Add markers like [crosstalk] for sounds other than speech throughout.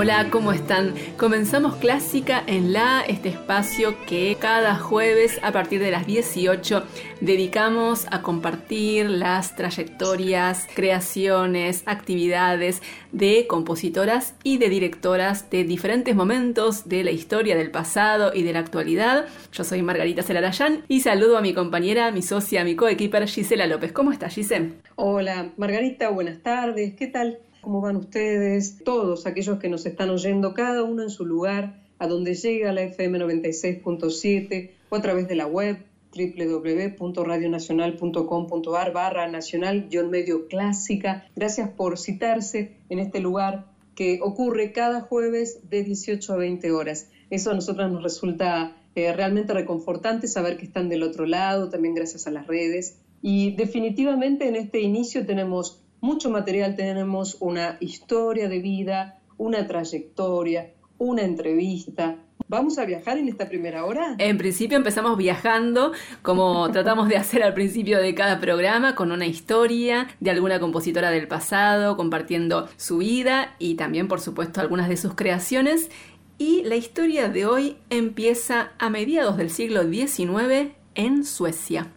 Hola, ¿cómo están? Comenzamos Clásica en La, este espacio que cada jueves a partir de las 18 dedicamos a compartir las trayectorias, creaciones, actividades de compositoras y de directoras de diferentes momentos de la historia del pasado y de la actualidad. Yo soy Margarita Celarayán y saludo a mi compañera, mi socia, mi coequiper Gisela López. ¿Cómo estás, Gisela? Hola, Margarita, buenas tardes. ¿Qué tal? ¿Cómo van ustedes? Todos aquellos que nos están oyendo, cada uno en su lugar, a donde llega la FM 96.7 o a través de la web www.radionacional.com.ar barra nacional-medio clásica. Gracias por citarse en este lugar que ocurre cada jueves de 18 a 20 horas. Eso a nosotros nos resulta eh, realmente reconfortante saber que están del otro lado, también gracias a las redes. Y definitivamente en este inicio tenemos mucho material, tenemos una historia de vida, una trayectoria, una entrevista. ¿Vamos a viajar en esta primera hora? En principio empezamos viajando, como [laughs] tratamos de hacer al principio de cada programa, con una historia de alguna compositora del pasado, compartiendo su vida y también, por supuesto, algunas de sus creaciones. Y la historia de hoy empieza a mediados del siglo XIX en Suecia.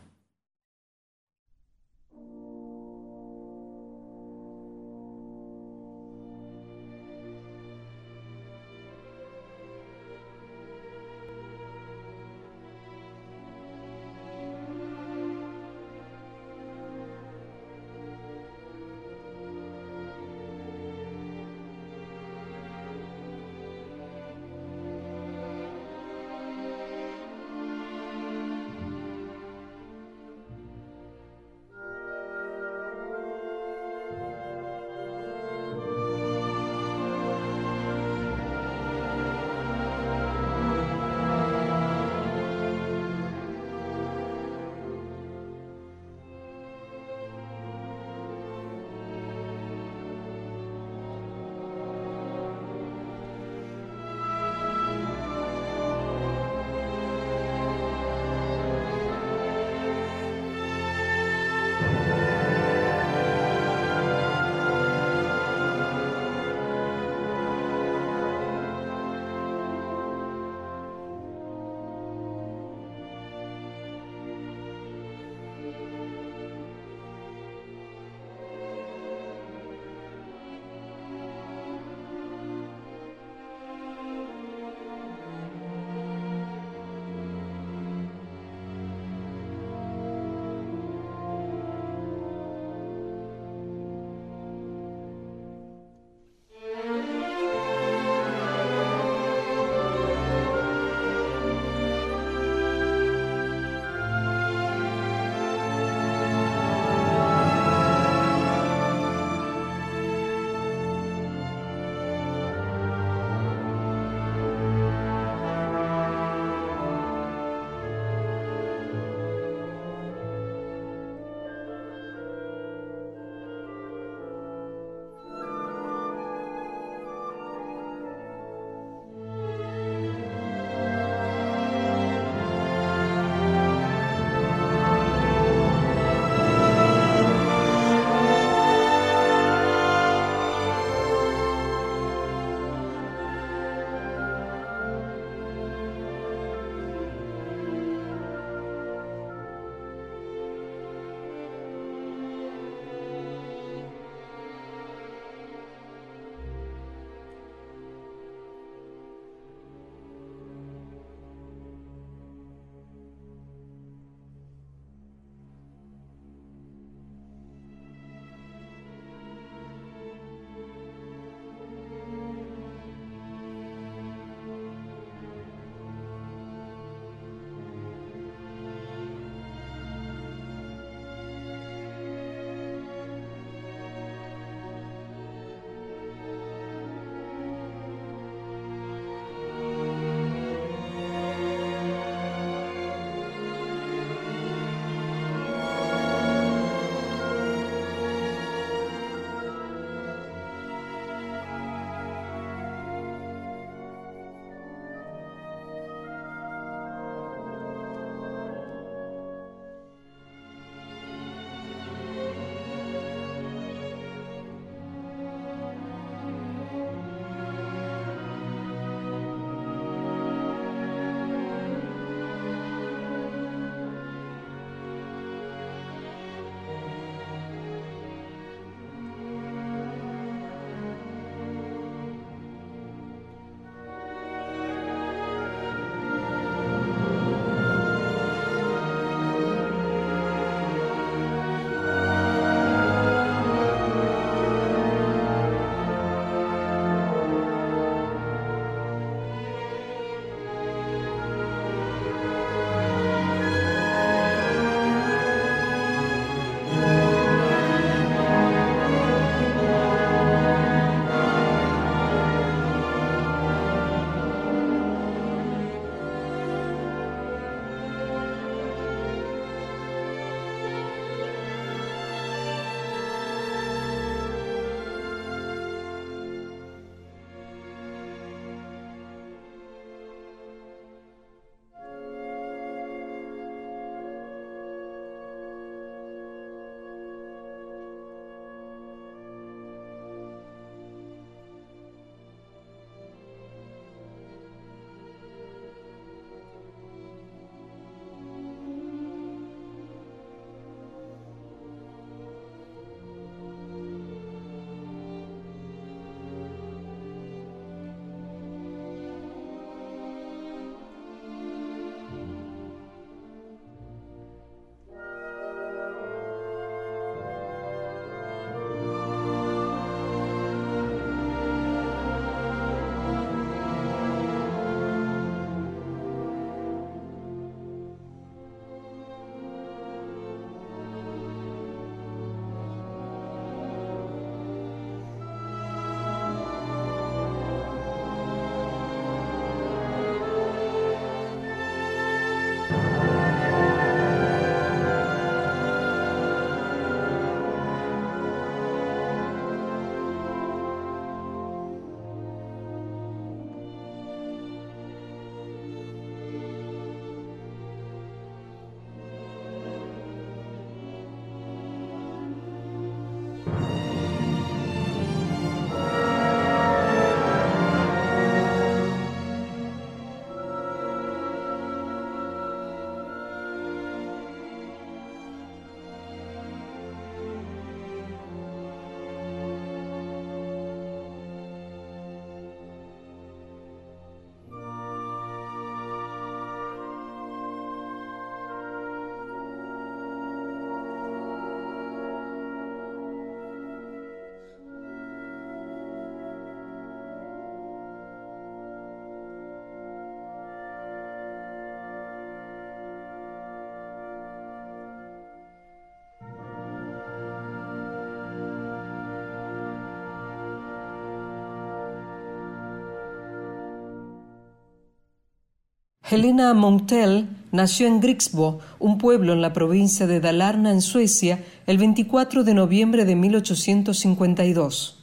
Helena Montel nació en Grixbo, un pueblo en la provincia de Dalarna, en Suecia, el 24 de noviembre de 1852.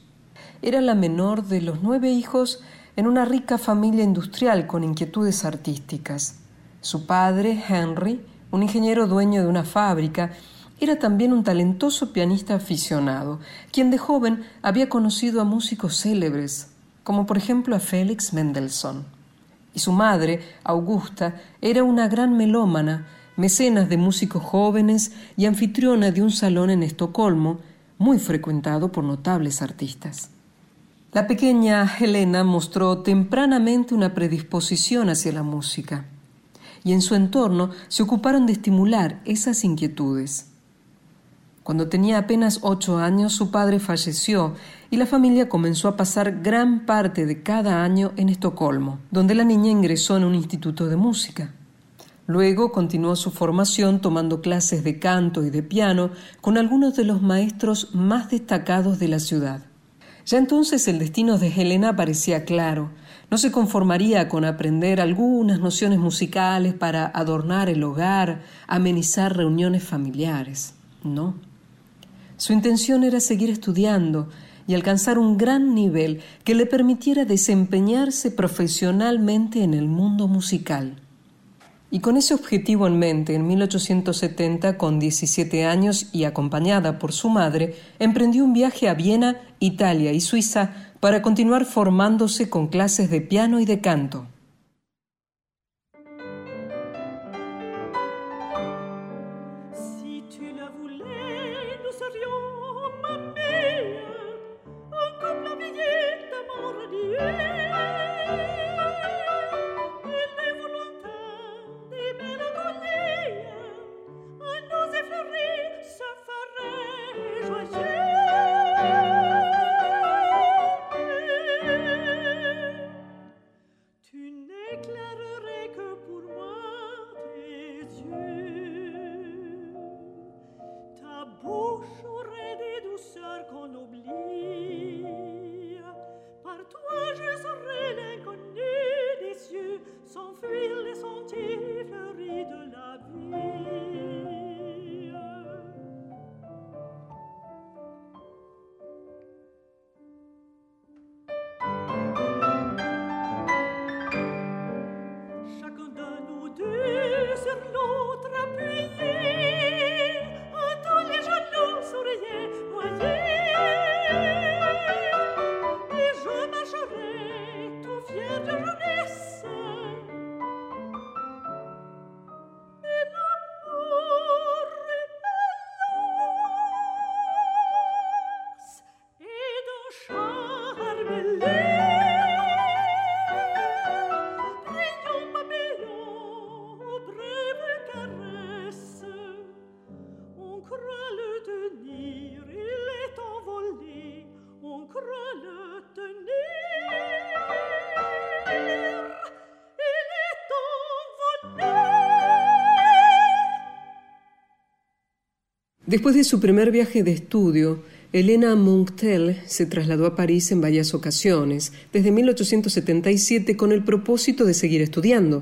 Era la menor de los nueve hijos en una rica familia industrial con inquietudes artísticas. Su padre, Henry, un ingeniero dueño de una fábrica, era también un talentoso pianista aficionado, quien de joven había conocido a músicos célebres, como por ejemplo a Félix Mendelssohn. Y su madre, Augusta, era una gran melómana, mecenas de músicos jóvenes y anfitriona de un salón en Estocolmo, muy frecuentado por notables artistas. La pequeña Helena mostró tempranamente una predisposición hacia la música, y en su entorno se ocuparon de estimular esas inquietudes. Cuando tenía apenas ocho años, su padre falleció y la familia comenzó a pasar gran parte de cada año en Estocolmo, donde la niña ingresó en un instituto de música. Luego continuó su formación tomando clases de canto y de piano con algunos de los maestros más destacados de la ciudad. Ya entonces el destino de Helena parecía claro. No se conformaría con aprender algunas nociones musicales para adornar el hogar, amenizar reuniones familiares. No. Su intención era seguir estudiando y alcanzar un gran nivel que le permitiera desempeñarse profesionalmente en el mundo musical. Y con ese objetivo en mente, en 1870, con 17 años y acompañada por su madre, emprendió un viaje a Viena, Italia y Suiza para continuar formándose con clases de piano y de canto. Después de su primer viaje de estudio, Elena Munktel se trasladó a París en varias ocasiones, desde 1877 con el propósito de seguir estudiando.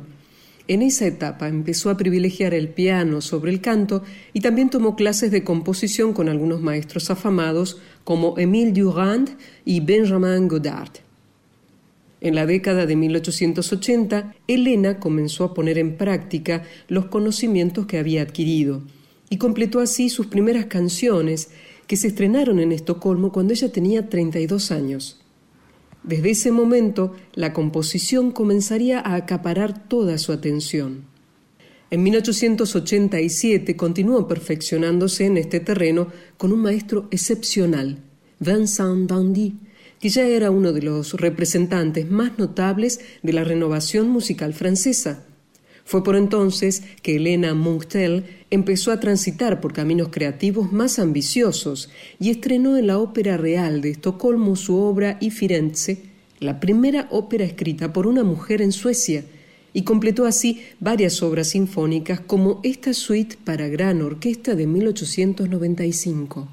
En esa etapa empezó a privilegiar el piano sobre el canto y también tomó clases de composición con algunos maestros afamados como Émile Durand y Benjamin Godard. En la década de 1880, Elena comenzó a poner en práctica los conocimientos que había adquirido y completó así sus primeras canciones que se estrenaron en Estocolmo cuando ella tenía 32 años. Desde ese momento, la composición comenzaría a acaparar toda su atención. En 1887 continuó perfeccionándose en este terreno con un maestro excepcional, Vincent Dandy, que ya era uno de los representantes más notables de la renovación musical francesa. Fue por entonces que Elena Munktel empezó a transitar por caminos creativos más ambiciosos y estrenó en la Ópera Real de Estocolmo su obra Y Firenze, la primera ópera escrita por una mujer en Suecia, y completó así varias obras sinfónicas como esta suite para gran orquesta de 1895.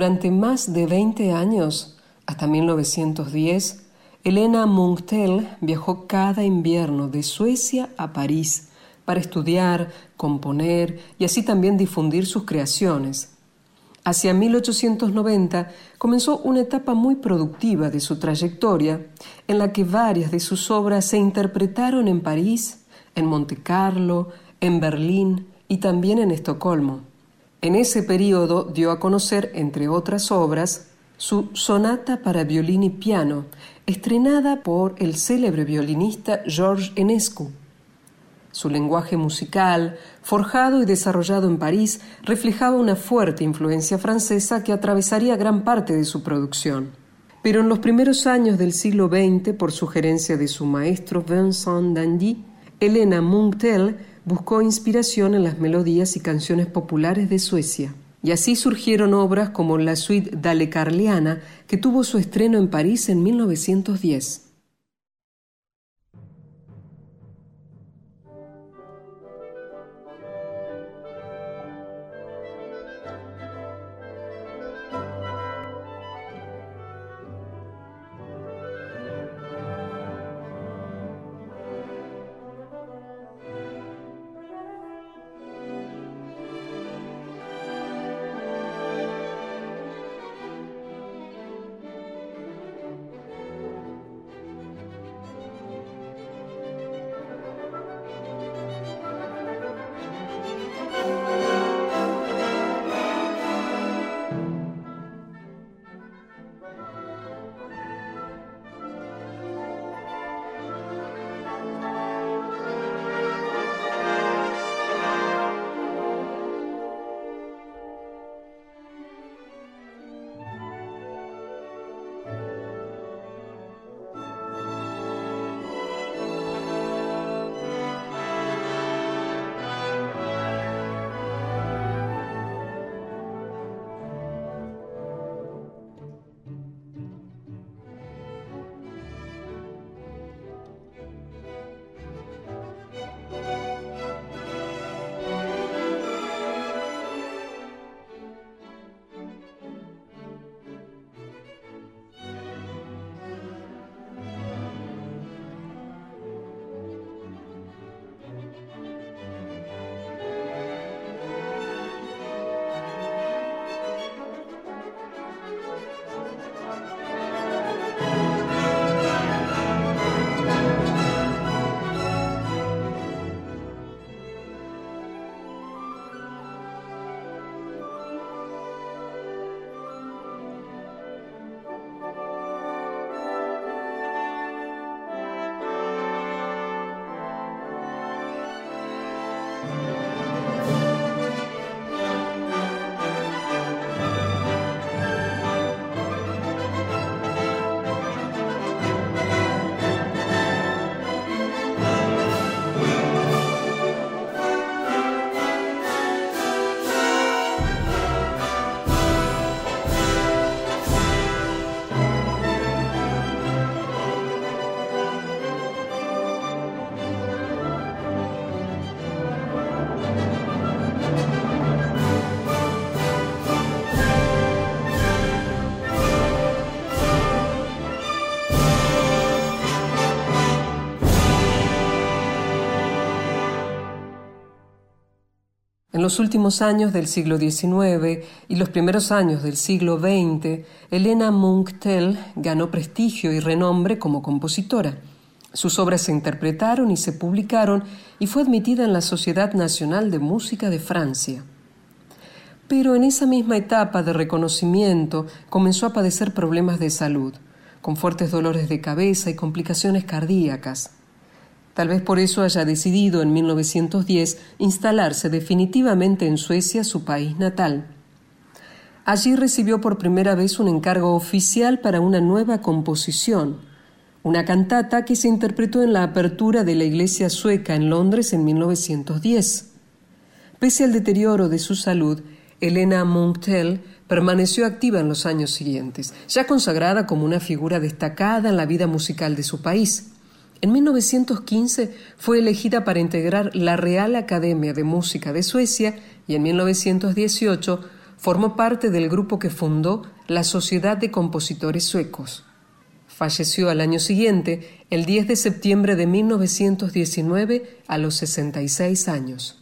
Durante más de 20 años, hasta 1910, Elena Munktel viajó cada invierno de Suecia a París para estudiar, componer y así también difundir sus creaciones. Hacia 1890 comenzó una etapa muy productiva de su trayectoria, en la que varias de sus obras se interpretaron en París, en Monte Carlo, en Berlín y también en Estocolmo. En ese periodo dio a conocer, entre otras obras, su Sonata para violín y piano, estrenada por el célebre violinista Georges Enescu. Su lenguaje musical, forjado y desarrollado en París, reflejaba una fuerte influencia francesa que atravesaría gran parte de su producción. Pero en los primeros años del siglo XX, por sugerencia de su maestro Vincent Dandy, Elena Munktel buscó inspiración en las melodías y canciones populares de Suecia. Y así surgieron obras como la suite Dale Carliana, que tuvo su estreno en París en 1910. En los últimos años del siglo XIX y los primeros años del siglo XX, Elena Munktel ganó prestigio y renombre como compositora. Sus obras se interpretaron y se publicaron y fue admitida en la Sociedad Nacional de Música de Francia. Pero en esa misma etapa de reconocimiento comenzó a padecer problemas de salud, con fuertes dolores de cabeza y complicaciones cardíacas. Tal vez por eso haya decidido en 1910 instalarse definitivamente en Suecia, su país natal. Allí recibió por primera vez un encargo oficial para una nueva composición, una cantata que se interpretó en la apertura de la iglesia sueca en Londres en 1910. Pese al deterioro de su salud, Elena Munktel permaneció activa en los años siguientes, ya consagrada como una figura destacada en la vida musical de su país. En 1915 fue elegida para integrar la Real Academia de Música de Suecia y en 1918 Formó parte del grupo que fundó la Sociedad de Compositores Suecos. Falleció al año siguiente, el 10 de septiembre de 1919, a los 66 años.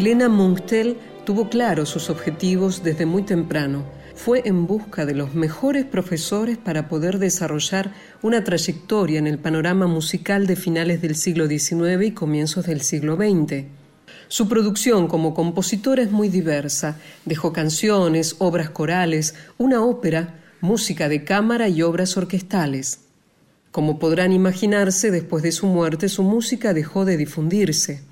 Elena Munchtel tuvo claro sus objetivos desde muy temprano. Fue en busca de los mejores profesores para poder desarrollar una trayectoria en el panorama musical de finales del siglo XIX y comienzos del siglo XX. Su producción como compositora es muy diversa. Dejó canciones, obras corales, una ópera, música de cámara y obras orquestales. Como podrán imaginarse, después de su muerte su música dejó de difundirse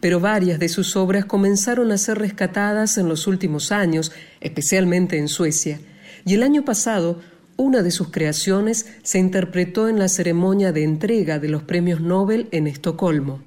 pero varias de sus obras comenzaron a ser rescatadas en los últimos años, especialmente en Suecia, y el año pasado una de sus creaciones se interpretó en la ceremonia de entrega de los premios Nobel en Estocolmo.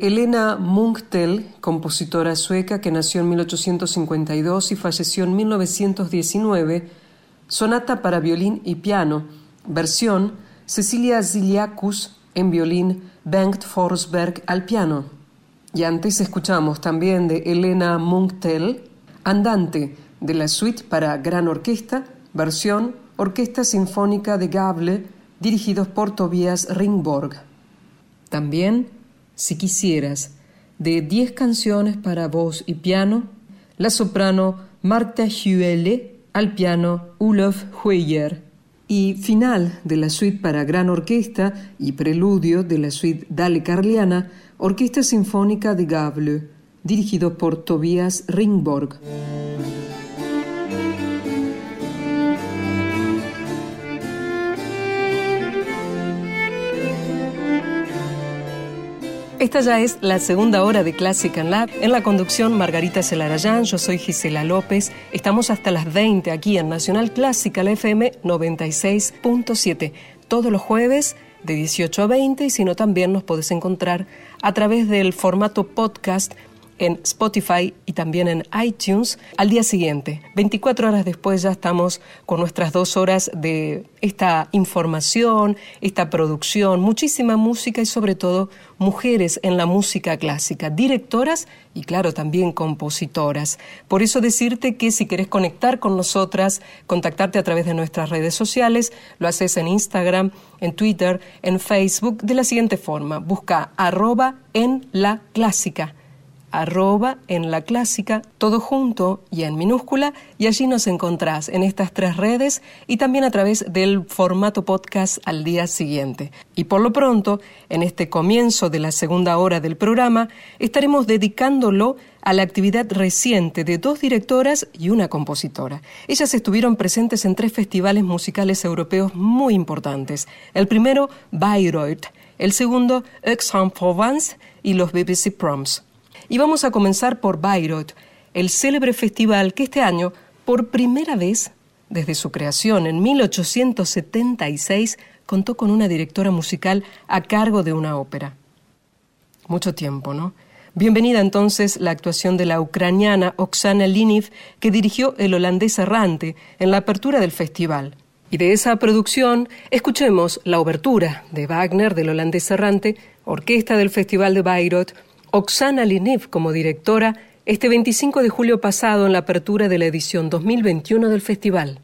Elena Munktel, compositora sueca que nació en 1852 y falleció en 1919, Sonata para violín y piano, versión Cecilia Ziliakus en violín, Bengt Forsberg al piano. Y antes escuchamos también de Elena Munktel, Andante, de la suite para gran orquesta, versión Orquesta Sinfónica de Gable, dirigidos por Tobias Ringborg. También, si quisieras, de 10 canciones para voz y piano, la soprano Marta Huele, al piano Ulof Hueyer y final de la suite para gran orquesta y preludio de la suite Dale Carliana, Orquesta Sinfónica de Gable, dirigido por Tobias Ringborg. Esta ya es la segunda hora de Classic and Lab. En la conducción, Margarita Celarayán, yo soy Gisela López. Estamos hasta las 20 aquí en Nacional Clásica, la FM 96.7. Todos los jueves de 18 a 20 y si no también nos podés encontrar a través del formato podcast en Spotify y también en iTunes al día siguiente. 24 horas después ya estamos con nuestras dos horas de esta información, esta producción, muchísima música y sobre todo mujeres en la música clásica, directoras y claro también compositoras. Por eso decirte que si querés conectar con nosotras, contactarte a través de nuestras redes sociales, lo haces en Instagram, en Twitter, en Facebook de la siguiente forma. Busca arroba en la clásica en la clásica, todo junto y en minúscula, y allí nos encontrás en estas tres redes y también a través del formato podcast al día siguiente. Y por lo pronto, en este comienzo de la segunda hora del programa, estaremos dedicándolo a la actividad reciente de dos directoras y una compositora. Ellas estuvieron presentes en tres festivales musicales europeos muy importantes. El primero, Bayreuth, el segundo, Aix-en-Provence y los BBC Proms. Y vamos a comenzar por Bayreuth, el célebre festival que este año, por primera vez desde su creación en 1876, contó con una directora musical a cargo de una ópera. Mucho tiempo, ¿no? Bienvenida entonces la actuación de la ucraniana Oksana Liniv, que dirigió El holandés errante en la apertura del festival. Y de esa producción escuchemos la obertura de Wagner del holandés errante, orquesta del Festival de Bayreuth, Oksana Liniv como directora este 25 de julio pasado en la apertura de la edición 2021 del festival.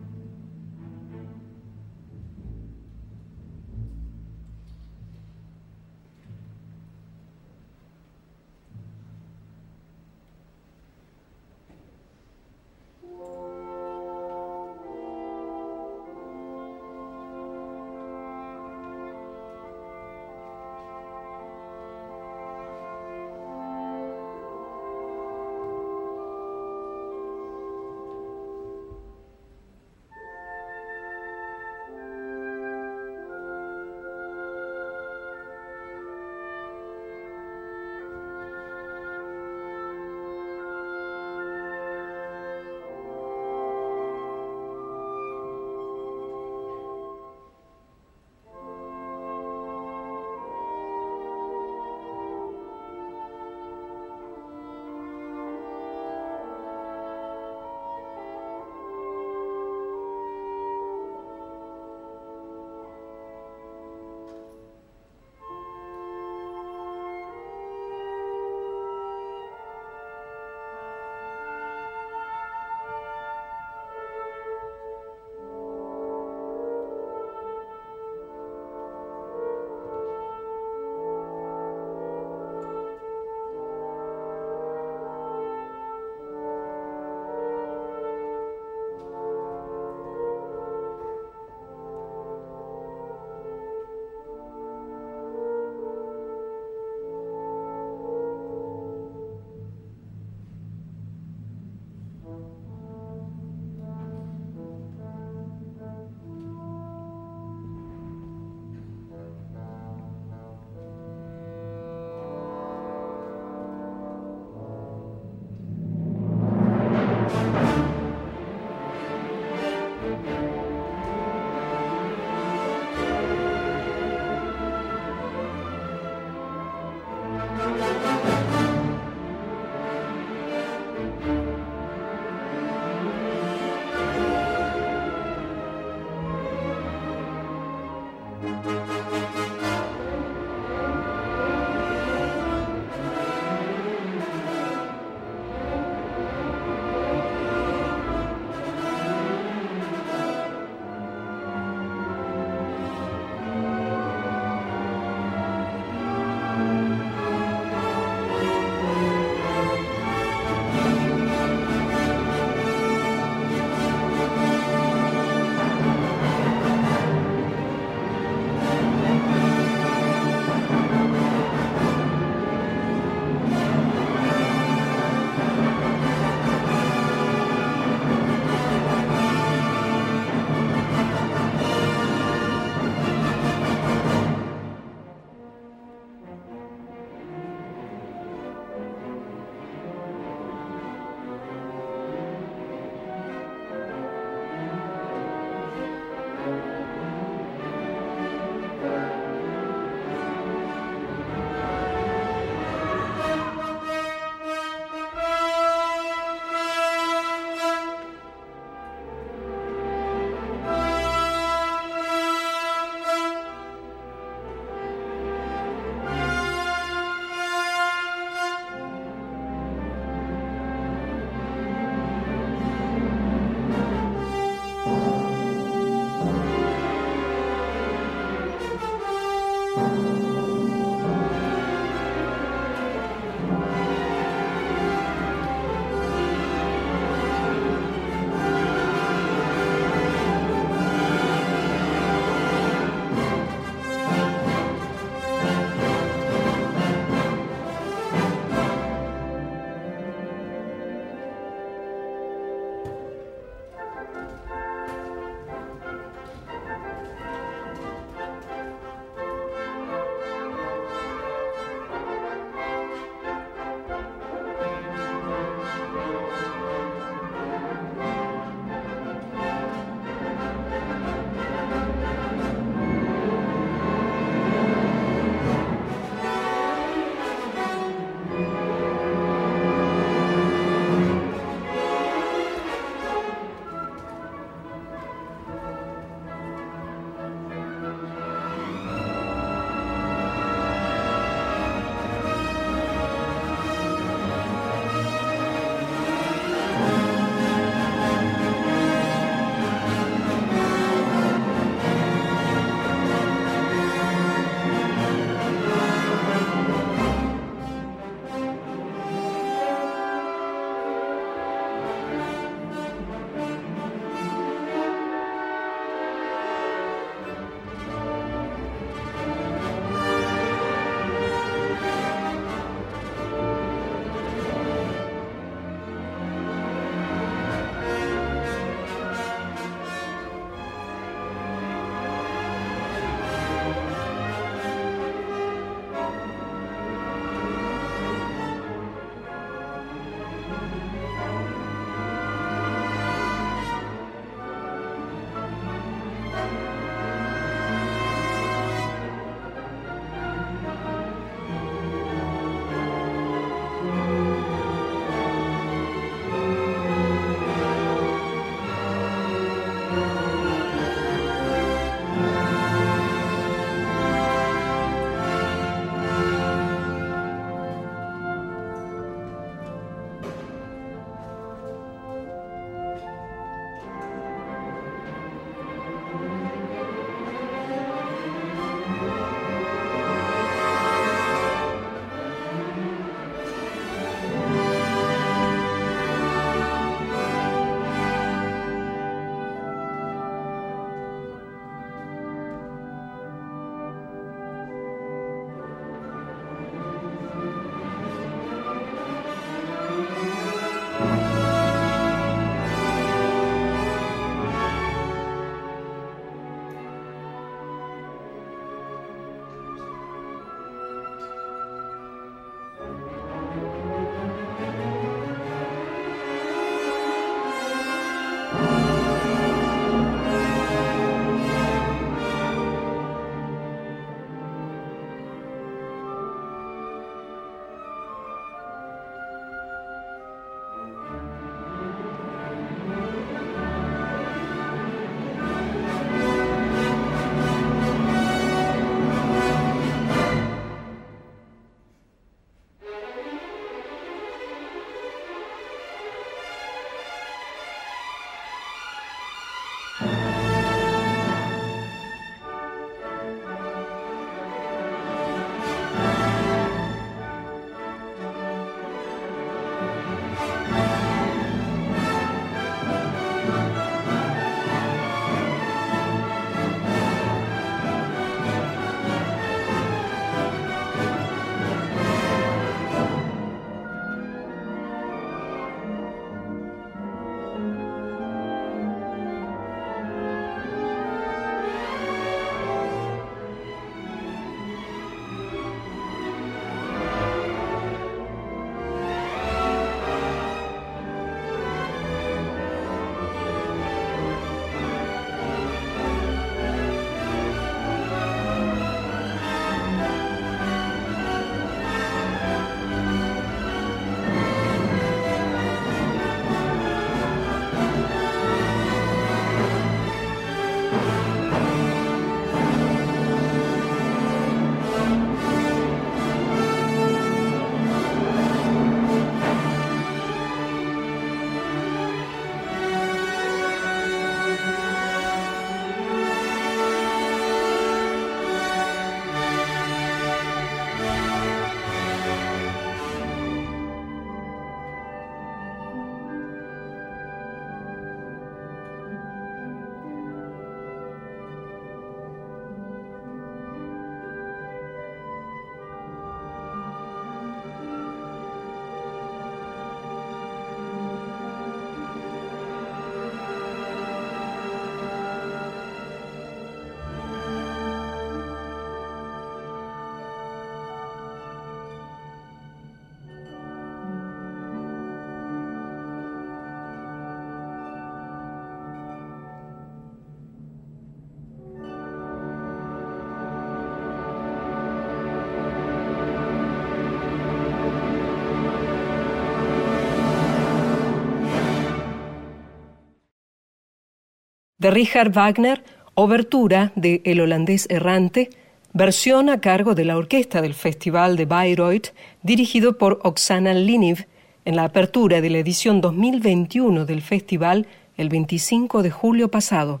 De Richard Wagner, Obertura de El holandés errante, versión a cargo de la orquesta del Festival de Bayreuth, dirigido por Oksana Liniv, en la apertura de la edición 2021 del festival el 25 de julio pasado.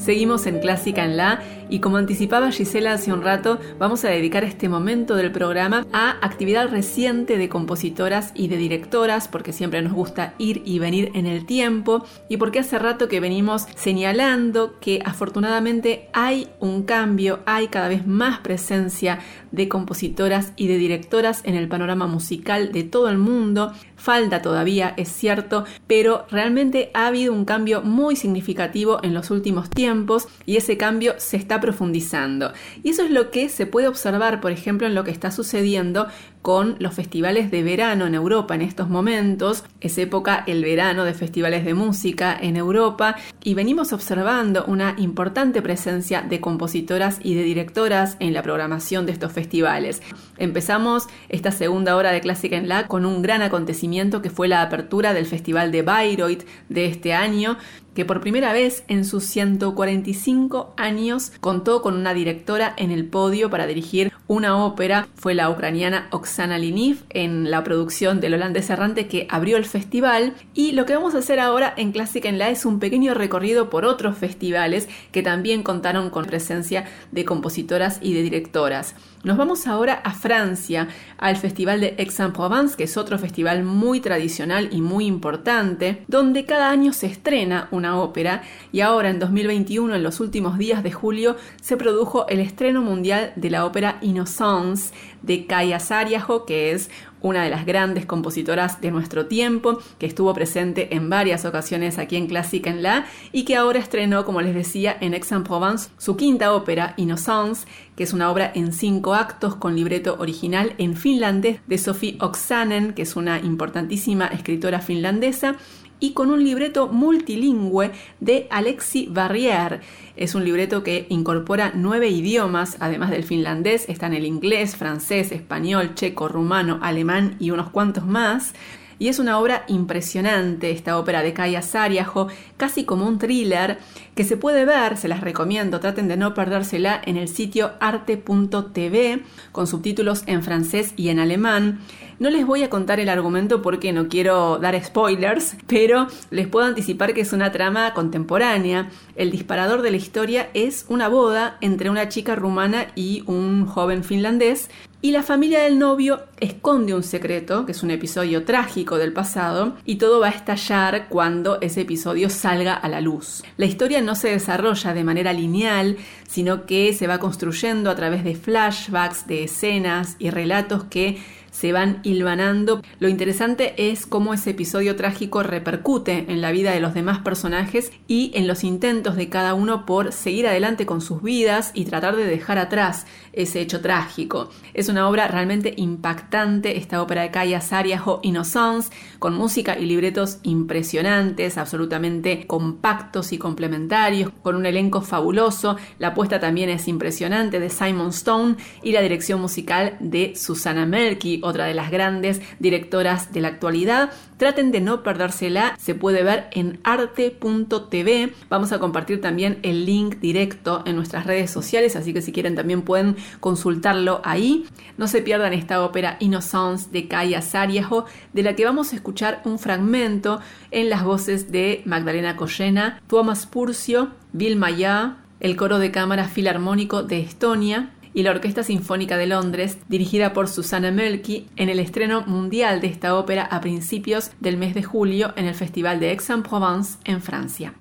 Seguimos en Clásica en La y como anticipaba Gisela hace un rato, vamos a dedicar este momento del programa a actividad reciente de compositoras y de directoras, porque siempre nos gusta ir y venir en el tiempo y porque hace rato que venimos señalando que afortunadamente hay un cambio, hay cada vez más presencia de compositoras y de directoras en el panorama musical de todo el mundo. Falta todavía, es cierto, pero realmente ha habido un cambio muy significativo en los últimos tiempos y ese cambio se está profundizando. Y eso es lo que se puede observar, por ejemplo, en lo que está sucediendo con los festivales de verano en Europa en estos momentos. Es época el verano de festivales de música en Europa y venimos observando una importante presencia de compositoras y de directoras en la programación de estos festivales. Empezamos esta segunda hora de Clásica en La con un gran acontecimiento que fue la apertura del Festival de Bayreuth de este año que por primera vez en sus 145 años contó con una directora en el podio para dirigir una ópera. Fue la ucraniana Oksana Liniv en la producción del holandés errante que abrió el festival. Y lo que vamos a hacer ahora en Clásica en la es un pequeño recorrido por otros festivales que también contaron con presencia de compositoras y de directoras. Nos vamos ahora a Francia, al Festival de Aix-en-Provence, que es otro festival muy tradicional y muy importante, donde cada año se estrena una ópera y ahora en 2021, en los últimos días de julio, se produjo el estreno mundial de la ópera Innocence de Kaya Sariajo, que es una de las grandes compositoras de nuestro tiempo, que estuvo presente en varias ocasiones aquí en Clásica en La y que ahora estrenó, como les decía, en Aix-en-Provence su quinta ópera, Innocence, que es una obra en cinco actos con libreto original en finlandés de Sophie Oksanen, que es una importantísima escritora finlandesa, y con un libreto multilingüe de Alexis Barrière. Es un libreto que incorpora nueve idiomas, además del finlandés, están el inglés, francés, español, checo, rumano, alemán y unos cuantos más. Y es una obra impresionante, esta ópera de Kaya Sariajo, casi como un thriller, que se puede ver, se las recomiendo, traten de no perdérsela en el sitio arte.tv, con subtítulos en francés y en alemán. No les voy a contar el argumento porque no quiero dar spoilers, pero les puedo anticipar que es una trama contemporánea. El disparador de la historia es una boda entre una chica rumana y un joven finlandés y la familia del novio esconde un secreto, que es un episodio trágico del pasado, y todo va a estallar cuando ese episodio salga a la luz. La historia no se desarrolla de manera lineal, sino que se va construyendo a través de flashbacks, de escenas y relatos que se van hilvanando. Lo interesante es cómo ese episodio trágico repercute en la vida de los demás personajes y en los intentos de cada uno por seguir adelante con sus vidas y tratar de dejar atrás ese hecho trágico. Es una obra realmente impactante, esta ópera de Kaya Sariajo Innocence, con música y libretos impresionantes, absolutamente compactos y complementarios, con un elenco fabuloso. La apuesta también es impresionante de Simon Stone y la dirección musical de Susana Melky, otra de las grandes directoras de la actualidad. Traten de no perdérsela, se puede ver en arte.tv. Vamos a compartir también el link directo en nuestras redes sociales, así que si quieren también pueden consultarlo ahí. No se pierdan esta ópera Innocence de Kaya Sariajo, de la que vamos a escuchar un fragmento en las voces de Magdalena Collena, Tuomas Purcio, Bill Maya, el coro de cámara filarmónico de Estonia, y la Orquesta Sinfónica de Londres, dirigida por Susana Melky, en el estreno mundial de esta ópera a principios del mes de julio en el Festival de Aix-en-Provence en Francia.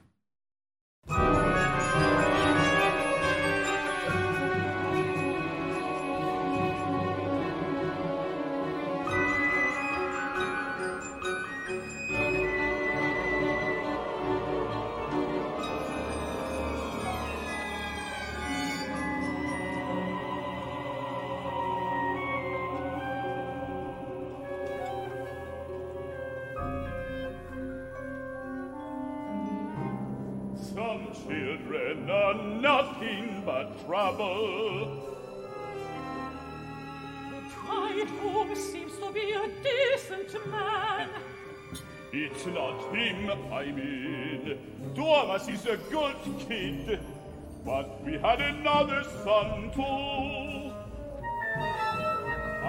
Trouble. The bridegroom seems to be a decent man. It's not him, I mean. Thomas is a good kid. But we had another son too.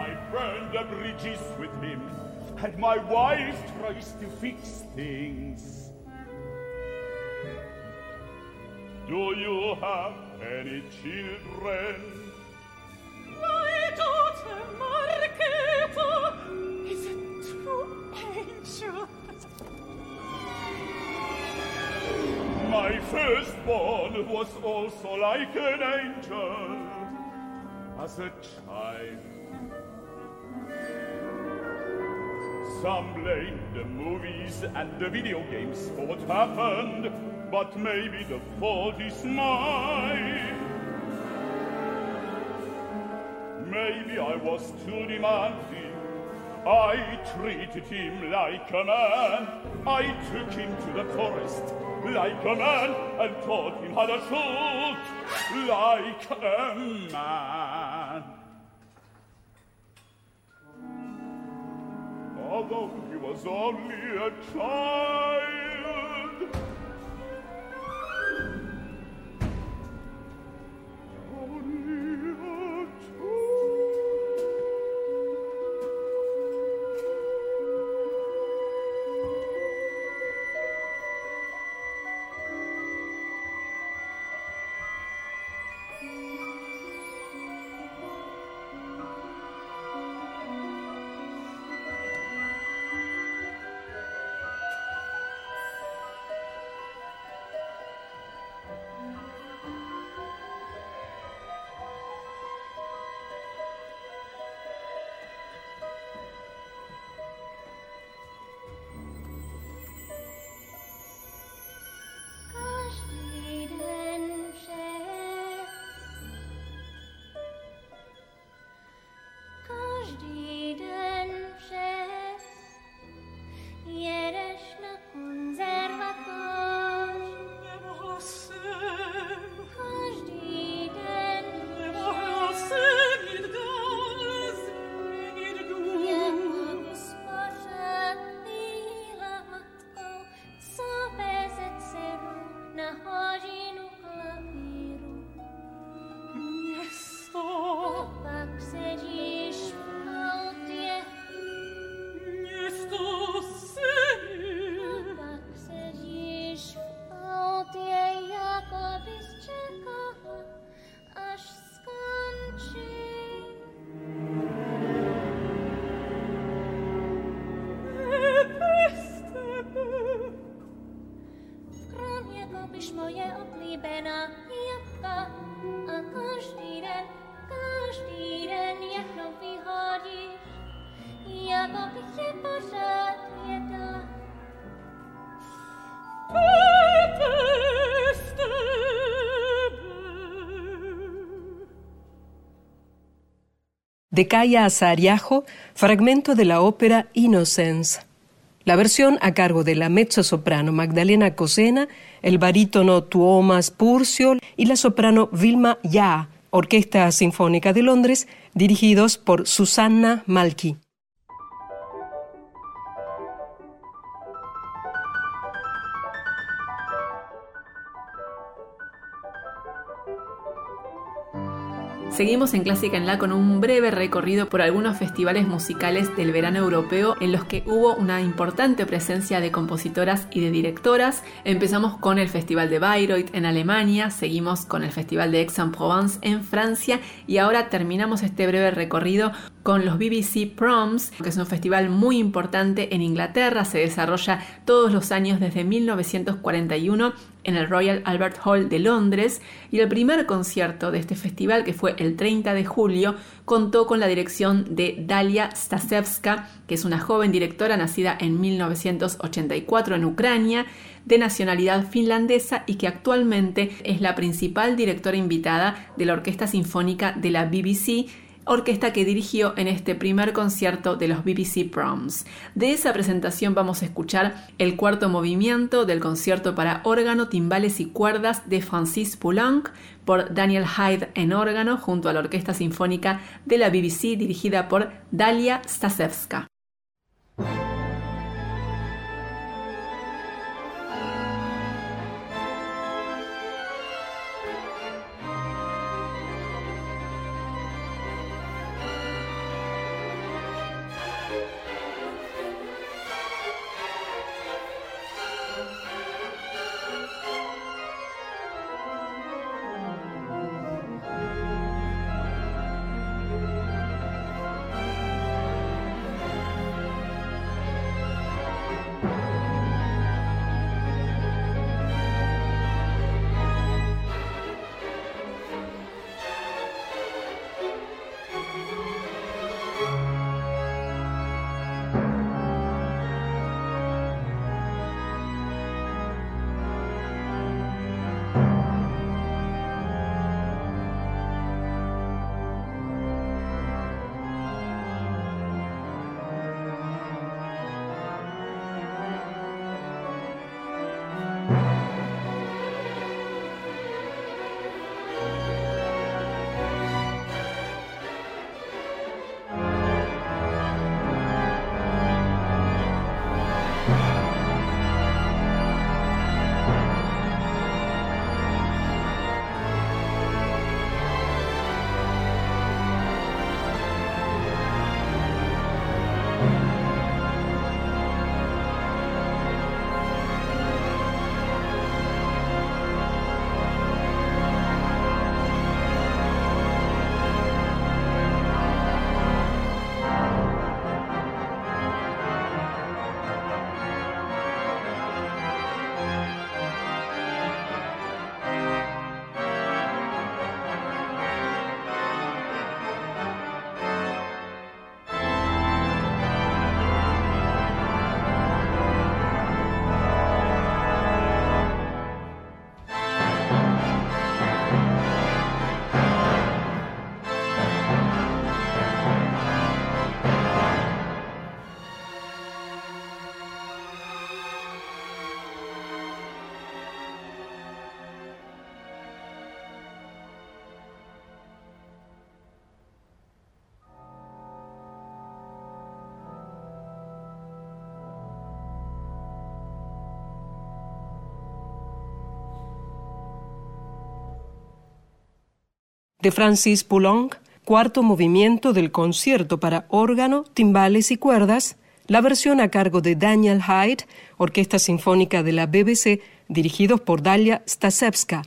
I burned the bridges with him, and my wife tries to fix things. Do you have any children? My daughter Margareta is a true angel. My firstborn was also like an angel as a child. Some blame the movies and the video games for what happened, but maybe the fault is mine. Maybe I was too demanding. I treated him like a man. I took him to the forest like a man and taught him how to shoot like a man. Although he was only a child, De Kaya Asariajo, fragmento de la ópera Innocence. La versión a cargo de la mezzosoprano Magdalena Cosena, el barítono Tuomas Purcio y la soprano Vilma Ya, Orquesta Sinfónica de Londres, dirigidos por Susanna Malki. Seguimos en Clásica en La con un breve recorrido por algunos festivales musicales del verano europeo en los que hubo una importante presencia de compositoras y de directoras. Empezamos con el Festival de Bayreuth en Alemania, seguimos con el Festival de Aix-en-Provence en Francia y ahora terminamos este breve recorrido con los BBC Proms, que es un festival muy importante en Inglaterra, se desarrolla todos los años desde 1941 en el Royal Albert Hall de Londres y el primer concierto de este festival, que fue el 30 de julio, contó con la dirección de Dalia Stasevska, que es una joven directora nacida en 1984 en Ucrania, de nacionalidad finlandesa y que actualmente es la principal directora invitada de la Orquesta Sinfónica de la BBC orquesta que dirigió en este primer concierto de los BBC Proms. De esa presentación vamos a escuchar el cuarto movimiento del concierto para órgano, timbales y cuerdas de Francis Poulenc por Daniel Hyde en órgano junto a la Orquesta Sinfónica de la BBC dirigida por Dalia Stasevska. De Francis Poulenc, cuarto movimiento del concierto para órgano, timbales y cuerdas, la versión a cargo de Daniel Hyde, Orquesta Sinfónica de la BBC, dirigidos por Dalia Stasevska.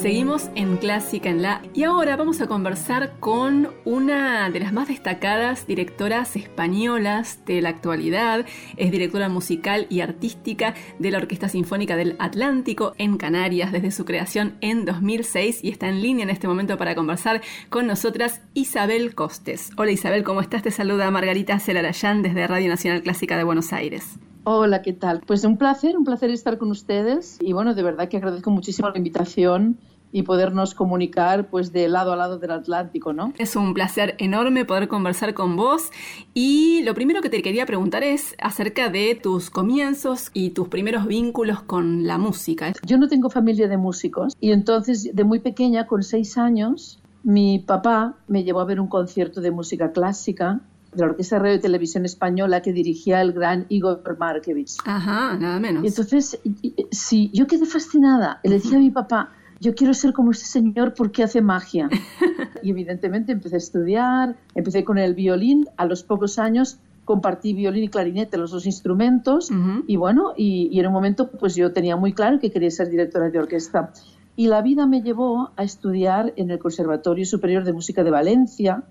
Seguimos en Clásica en la y ahora vamos a conversar con una de las más destacadas directoras españolas de la actualidad. Es directora musical y artística de la Orquesta Sinfónica del Atlántico en Canarias desde su creación en 2006 y está en línea en este momento para conversar con nosotras Isabel Costes. Hola Isabel, ¿cómo estás? Te saluda Margarita Celarayán desde Radio Nacional Clásica de Buenos Aires. Hola, ¿qué tal? Pues un placer, un placer estar con ustedes y bueno, de verdad que agradezco muchísimo la invitación y podernos comunicar pues de lado a lado del Atlántico, ¿no? Es un placer enorme poder conversar con vos y lo primero que te quería preguntar es acerca de tus comienzos y tus primeros vínculos con la música. Yo no tengo familia de músicos y entonces de muy pequeña, con seis años, mi papá me llevó a ver un concierto de música clásica de la Orquesta de Radio y Televisión Española que dirigía el gran Igor Markevich. Ajá, nada menos. Y entonces, sí, yo quedé fascinada. Le decía a mi papá, yo quiero ser como este señor porque hace magia. [laughs] y evidentemente empecé a estudiar, empecé con el violín, a los pocos años compartí violín y clarinete, los dos instrumentos, y bueno, y, en un momento pues yo tenía muy claro que quería ser directora de orquesta. Y la vida me llevó a estudiar en el Conservatorio Superior de Música de Valencia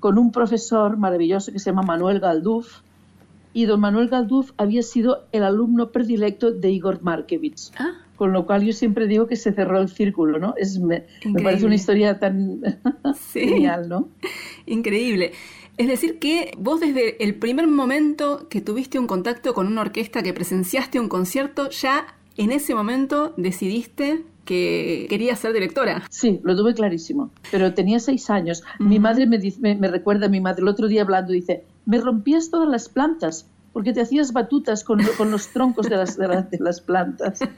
con un profesor maravilloso que se llama Manuel Galduf, y don Manuel Galduf había sido el alumno predilecto de Igor Markevich. Ah con lo cual yo siempre digo que se cerró el círculo, ¿no? Es, me, parece una historia tan [laughs] genial, ¿no? Increíble. Es decir, que vos desde el primer momento que tuviste un contacto con una orquesta, que presenciaste un concierto, ya en ese momento decidiste que quería ser directora. Sí, lo tuve clarísimo, pero tenía seis años. Mi madre me, me, recuerda, a mi madre el otro día hablando, dice, me rompías todas las plantas porque te hacías batutas con, con los troncos de las, de las plantas. [laughs]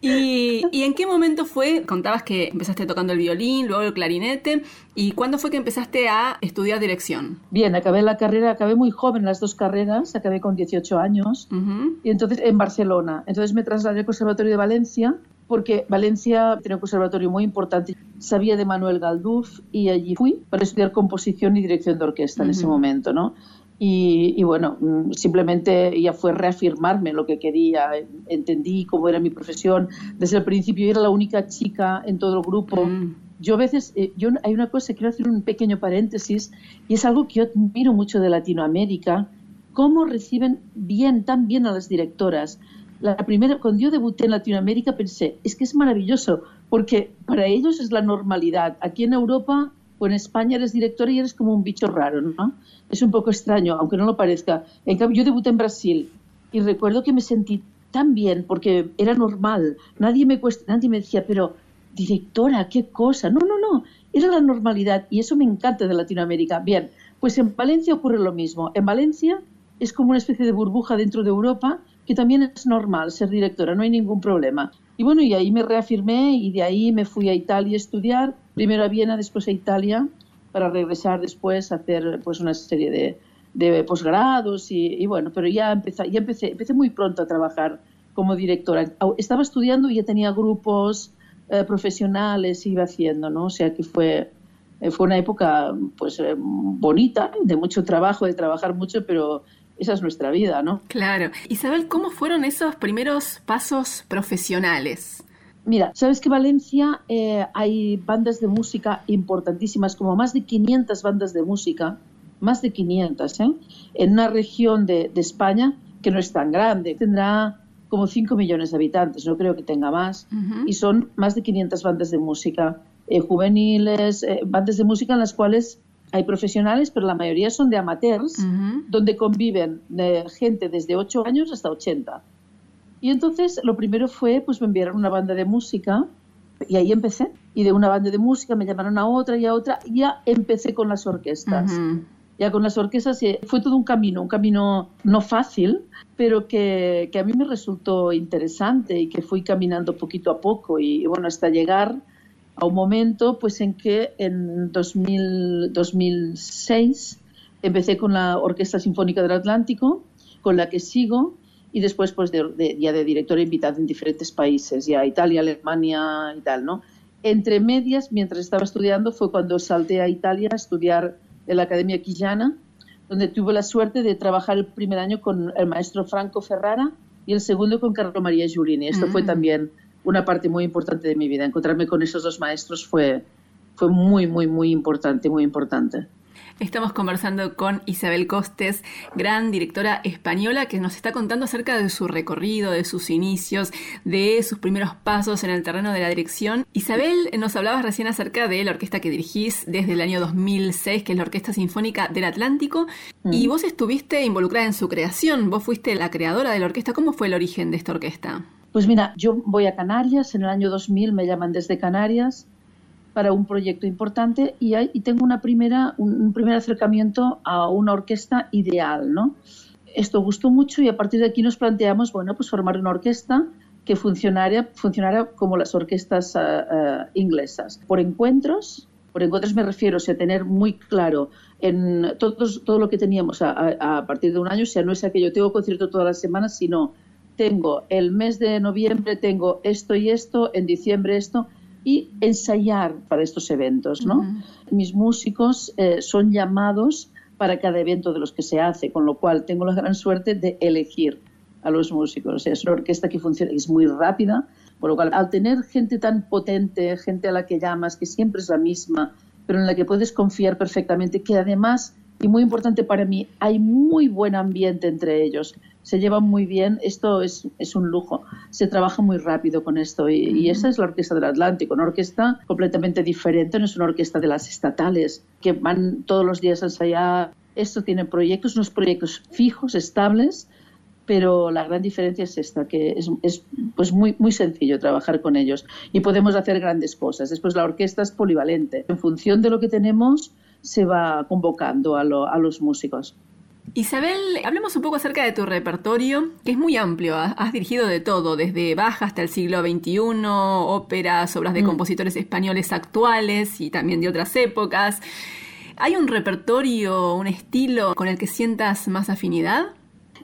¿Y, en qué momento fue? Contabas que empezaste tocando el violín, luego el clarinete. ¿Y cuándo fue que empezaste a estudiar dirección? Bien, acabé la carrera, acabé muy joven las dos carreras, acabé con 18 años. Y entonces en Barcelona. Entonces me trasladé al Conservatorio de Valencia porque Valencia tiene un conservatorio muy importante. Sabía de Manuel Galduf y allí fui para estudiar composición y dirección de orquesta en ese momento, ¿no? Y, bueno, mm, simplemente ya fue reafirmarme lo que quería, entendí cómo era mi profesión. Desde el principio era la única chica en todo el grupo. Mm. Yo a veces, eh, yo, hay una cosa, quiero hacer un pequeño paréntesis, y es algo que yo admiro mucho de Latinoamérica, cómo reciben bien, tan bien a las directoras. La primera, cuando yo debuté en Latinoamérica pensé, es que es maravilloso, porque para ellos es la normalidad. Aquí en Europa o en España eres directora y eres como un bicho raro, ¿no? Es un poco extraño, aunque no lo parezca. En cambio, yo debuté en Brasil y recuerdo que me sentí tan bien porque era normal. Nadie me, nadie me decía, pero directora, qué cosa. No, no, no. Era la normalidad y eso me encanta de Latinoamérica. Bien, pues en Valencia ocurre lo mismo. En Valencia es como una especie de burbuja dentro de Europa que también es normal ser directora, no hay ningún problema. Y bueno, y ahí me reafirmé y de ahí me fui a Italia a estudiar, primero a Viena, después a Italia para regresar después a hacer pues una serie de, de posgrados y, bueno, pero ya empecé, ya empecé, empecé muy pronto a trabajar como directora. Estaba estudiando y ya tenía grupos eh, profesionales, iba haciendo, ¿no? O sea que fue, eh, fue una época pues eh, bonita, de mucho trabajo, de trabajar mucho, pero esa es nuestra vida, ¿no? Claro. Isabel, ¿cómo fueron esos primeros pasos profesionales? Mira, sabes que en Valencia eh, hay bandas de música importantísimas, como más de 500 bandas de música, más de 500, ¿eh? en una región de, España que no es tan grande, tendrá como 5 millones de habitantes, no creo que tenga más, y son más de 500 bandas de música eh, juveniles, eh, bandas de música en las cuales hay profesionales, pero la mayoría son de amateurs, donde conviven gente desde 8 años hasta 80. Y entonces lo primero fue, pues me enviaron una banda de música y ahí empecé. Y de una banda de música me llamaron a otra y a otra y ya empecé con las orquestas. Ya con las orquestas fue todo un camino, un camino no fácil, pero que, que, a mí me resultó interesante y que fui caminando poquito a poco y, bueno, hasta llegar a un momento pues en que en 2000, 2006 empecé con la Orquesta Sinfónica del Atlántico, con la que sigo y después pues de, ya de directora invitada en diferentes países, ya Italia, Alemania y tal, ¿no? Entre medias, mientras estaba estudiando, fue cuando salté a Italia a estudiar en la Academia Quillana, donde tuve la suerte de trabajar el primer año con el maestro Franco Ferrara y el segundo con Carlo María Giulini. Esto fue mm. también una parte muy importante de mi vida. Encontrarme con esos dos maestros fue, fue muy, muy, muy importante, muy importante. Estamos conversando con Isabel Costes, gran directora española, que nos está contando acerca de su recorrido, de sus inicios, de sus primeros pasos en el terreno de la dirección. Isabel, nos hablabas recién acerca de la orquesta que dirigís desde el año 2006, que es la Orquesta Sinfónica del Atlántico, y mm. vos estuviste involucrada en su creación, vos fuiste la creadora de la orquesta. ¿Cómo fue el origen de esta orquesta? Pues mira, yo voy a Canarias, en el año 2000 me llaman desde Canarias para un proyecto importante y, hay, y tengo una primera, un, primer acercamiento a una orquesta ideal, ¿no? Esto gustó mucho y a partir de aquí nos planteamos, bueno, pues formar una orquesta que funcionara, funcionara como las orquestas eh, eh, inglesas, por encuentros, por encuentros me refiero, o sea, tener muy claro en todos, todo lo que teníamos a, a, partir de un año, o sea, no es aquello, tengo concierto todas las semanas, sino tengo el mes de noviembre, tengo esto y esto, en diciembre esto, y ensayar para estos eventos. ¿no? Mis músicos eh, son llamados para cada evento de los que se hace, con lo cual tengo la gran suerte de elegir a los músicos. O sea, es una orquesta que funciona, es muy rápida, por lo cual al tener gente tan potente, gente a la que llamas, que siempre es la misma, pero en la que puedes confiar perfectamente, que además y muy importante para mí, hay muy buen ambiente entre ellos. Se llevan muy bien, esto es, es un lujo. Se trabaja muy rápido con esto y, y, esa es la Orquesta del Atlántico, una orquesta completamente diferente, no es una orquesta de las estatales que van todos los días a ensayar. Esto tiene proyectos, unos proyectos fijos, estables, pero la gran diferencia es esta, que es, es, pues muy, muy sencillo trabajar con ellos y podemos hacer grandes cosas. Después la orquesta es polivalente. En función de lo que tenemos, se va convocando a, lo, a los músicos. Isabel, hablemos un poco acerca de tu repertorio, que es muy amplio. Has dirigido de todo, desde Baja hasta el siglo XXI, óperas, obras de mm. compositores españoles actuales y también de otras épocas. ¿Hay un repertorio, un estilo con el que sientas más afinidad?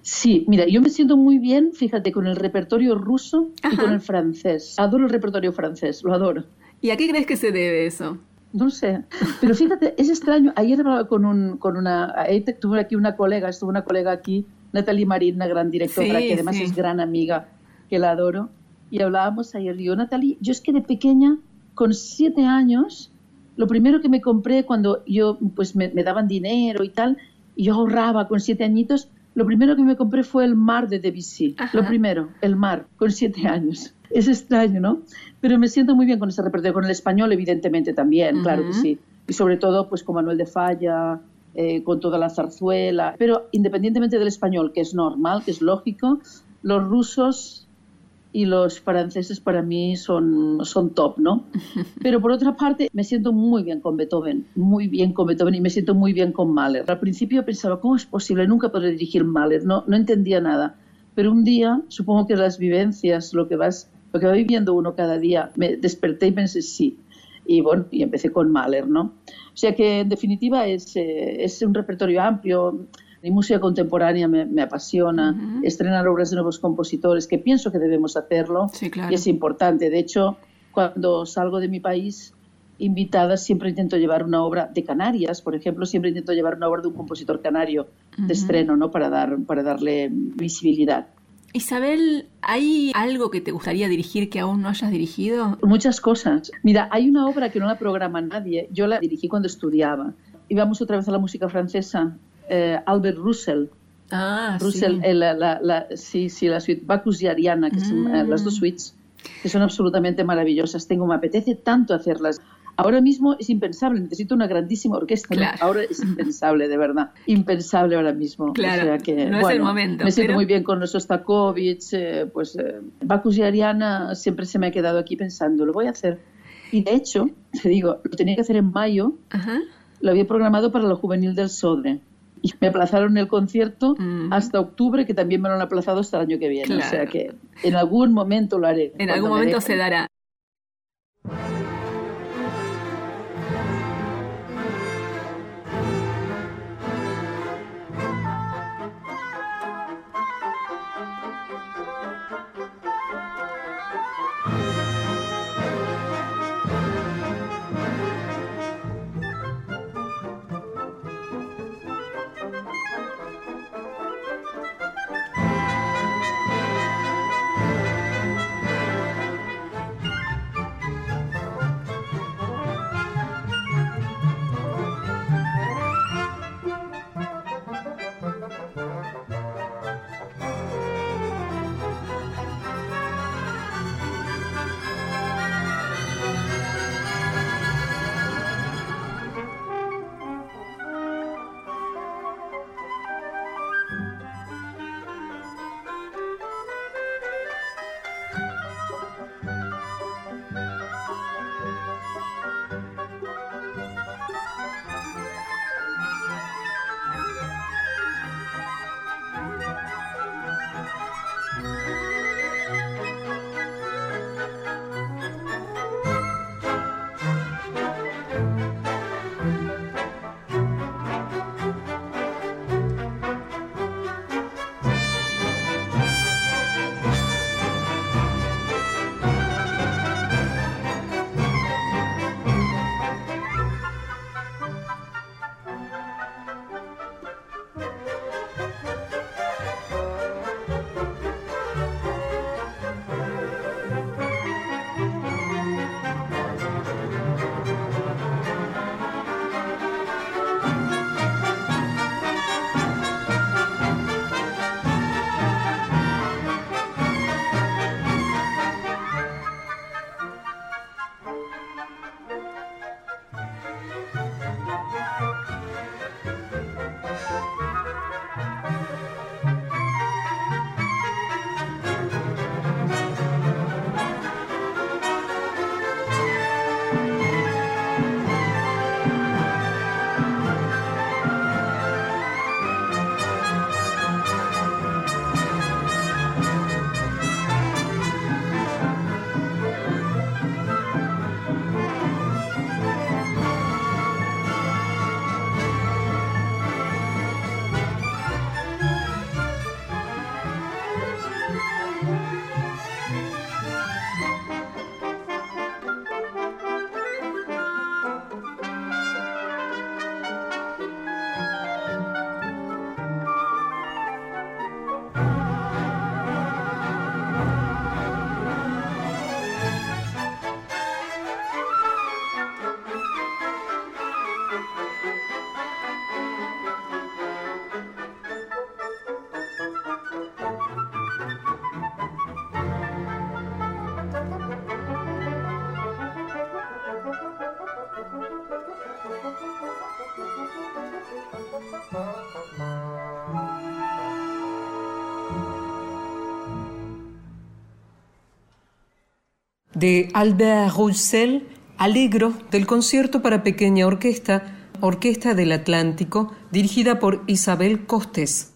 Sí, mira, yo me siento muy bien, fíjate, con el repertorio ruso Ajá. y con el francés. Adoro el repertorio francés, lo adoro. ¿Y a qué crees que se debe eso? No sé, pero fíjate, es extraño. Ayer hablaba con, un, con una, tuve aquí una colega, estuvo una colega aquí, Natalie Marín, una gran directora, sí, que además sí. es gran amiga, que la adoro, y hablábamos ayer. Digo, Natalie, yo es que de pequeña, con siete años, lo primero que me compré cuando yo, pues me, me daban dinero y tal, y yo ahorraba con siete añitos, lo primero que me compré fue el mar de Debussy. Ajá. Lo primero, el mar, con siete años. Es extraño, ¿no? Pero me siento muy bien con ese repertorio, con el español evidentemente también, uh -huh. claro que sí. Y sobre todo pues con Manuel de Falla, eh, con toda la zarzuela. Pero independientemente del español, que es normal, que es lógico, los rusos y los franceses para mí son, son top, ¿no? [laughs] Pero por otra parte, me siento muy bien con Beethoven, muy bien con Beethoven y me siento muy bien con Mahler. Al principio pensaba, ¿cómo es posible? Nunca podré dirigir Mahler, no, no entendía nada. Pero un día, supongo que las vivencias, lo que vas, lo que va viviendo uno cada día, me desperté y pensé, sí. Y bueno, y empecé con Mahler, ¿no? O sea que en definitiva es, eh, es un repertorio amplio, mi música contemporánea me, me apasiona, uh -huh. estrenar obras de nuevos compositores, que pienso que debemos hacerlo sí, claro. y es importante. De hecho, cuando salgo de mi país invitada, siempre intento llevar una obra de Canarias, por ejemplo, siempre intento llevar una obra de un compositor canario uh -huh. de estreno, ¿no? Para, dar, para darle visibilidad. Isabel, ¿hay algo que te gustaría dirigir que aún no hayas dirigido? Muchas cosas. Mira, hay una obra que no la programa nadie. Yo la dirigí cuando estudiaba. Íbamos otra vez a la música francesa eh, Albert Russell. Ah, Russell, sí. Eh, la, la, la, sí, sí, la suite Bacchus y Ariana, que mm. son eh, las dos suites, que son absolutamente maravillosas. Tengo, me apetece tanto hacerlas. Ahora mismo es impensable, necesito una grandísima orquesta. Claro. ¿no? Ahora es impensable, de verdad. Impensable ahora mismo. Claro, o sea que, no bueno, es el momento. Me siento pero... muy bien con los Sostakovich, eh, pues eh, Bacchus y Ariana siempre se me ha quedado aquí pensando, lo voy a hacer. Y de hecho, te digo, lo tenía que hacer en mayo, Ajá. lo había programado para lo juvenil del Sodre y me aplazaron el concierto mm. hasta octubre, que también me lo han aplazado hasta el año que viene. Claro. O sea que en algún momento lo haré. En algún momento se dará. De Albert Roussel, Alegro, del concierto para pequeña orquesta, Orquesta del Atlántico, dirigida por Isabel Costes.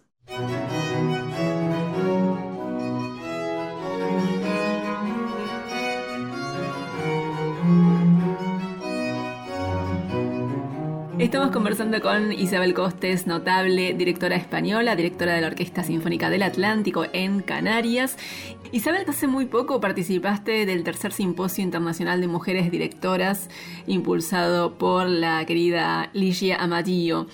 Estamos conversando con Isabel Costes, notable directora española, directora de la Orquesta Sinfónica del Atlántico en Canarias. Isabel, hace muy poco participaste del tercer Simposio Internacional de Mujeres Directoras, impulsado por la querida Ligia Amadillo.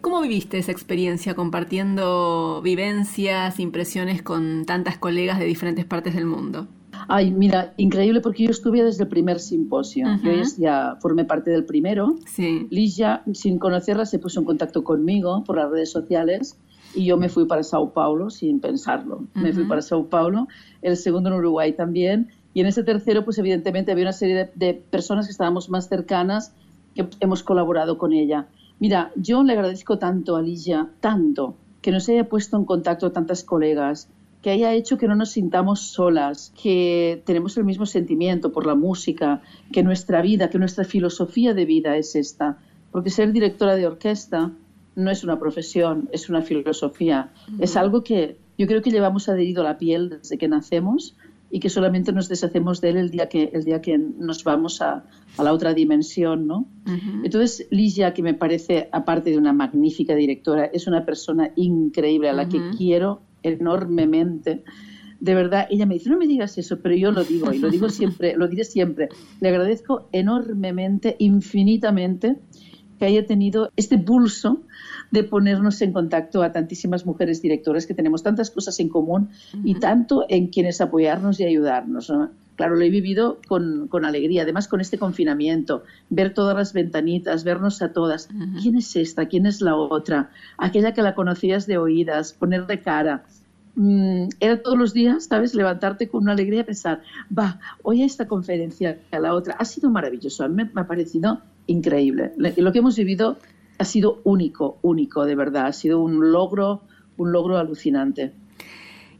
¿Cómo viviste esa experiencia compartiendo vivencias, impresiones con tantas colegas de diferentes partes del mundo? Ay, mira, increíble porque yo estuve desde el primer simposio. Yo ya formé parte del primero. Sí. Ligia, sin conocerla, se puso en contacto conmigo por las redes sociales y yo me fui para Sao Paulo sin pensarlo. Me fui para Sao Paulo, el segundo en Uruguay también. Y en ese tercero, pues evidentemente había una serie de, de personas que estábamos más cercanas que hemos colaborado con ella. Mira, yo le agradezco tanto a Ligia, tanto, que nos haya puesto en contacto tantas colegas, que haya hecho que no nos sintamos solas, que tenemos el mismo sentimiento por la música, que nuestra vida, que nuestra filosofía de vida es esta. Porque ser directora de orquesta no es una profesión, es una filosofía. Es algo que yo creo que llevamos adherido a la piel desde que nacemos y que solamente nos deshacemos de él el día que, el día que nos vamos a, a la otra dimensión, ¿no? Entonces, Ligia, que me parece, aparte de una magnífica directora, es una persona increíble a la que quiero enormemente. De verdad, ella me dice, no me digas eso, pero yo lo digo y lo digo siempre, lo diré siempre. Le agradezco enormemente, infinitamente, que haya tenido este pulso de ponernos en contacto a tantísimas mujeres directoras que tenemos tantas cosas en común y tanto en quienes apoyarnos y ayudarnos. Claro, lo he vivido con, con, alegría, además con este confinamiento, ver todas las ventanitas, vernos a todas. ¿Quién es esta? ¿Quién es la otra? Aquella que la conocías de oídas, ponerle cara. Mm, era todos los días, ¿sabes? Levantarte con una alegría y pensar, va, hoy a esta conferencia, a la otra. Ha sido maravilloso, a mí me, ha parecido increíble. Lo que hemos vivido ha sido único, único, de verdad. Ha sido un logro, un logro alucinante.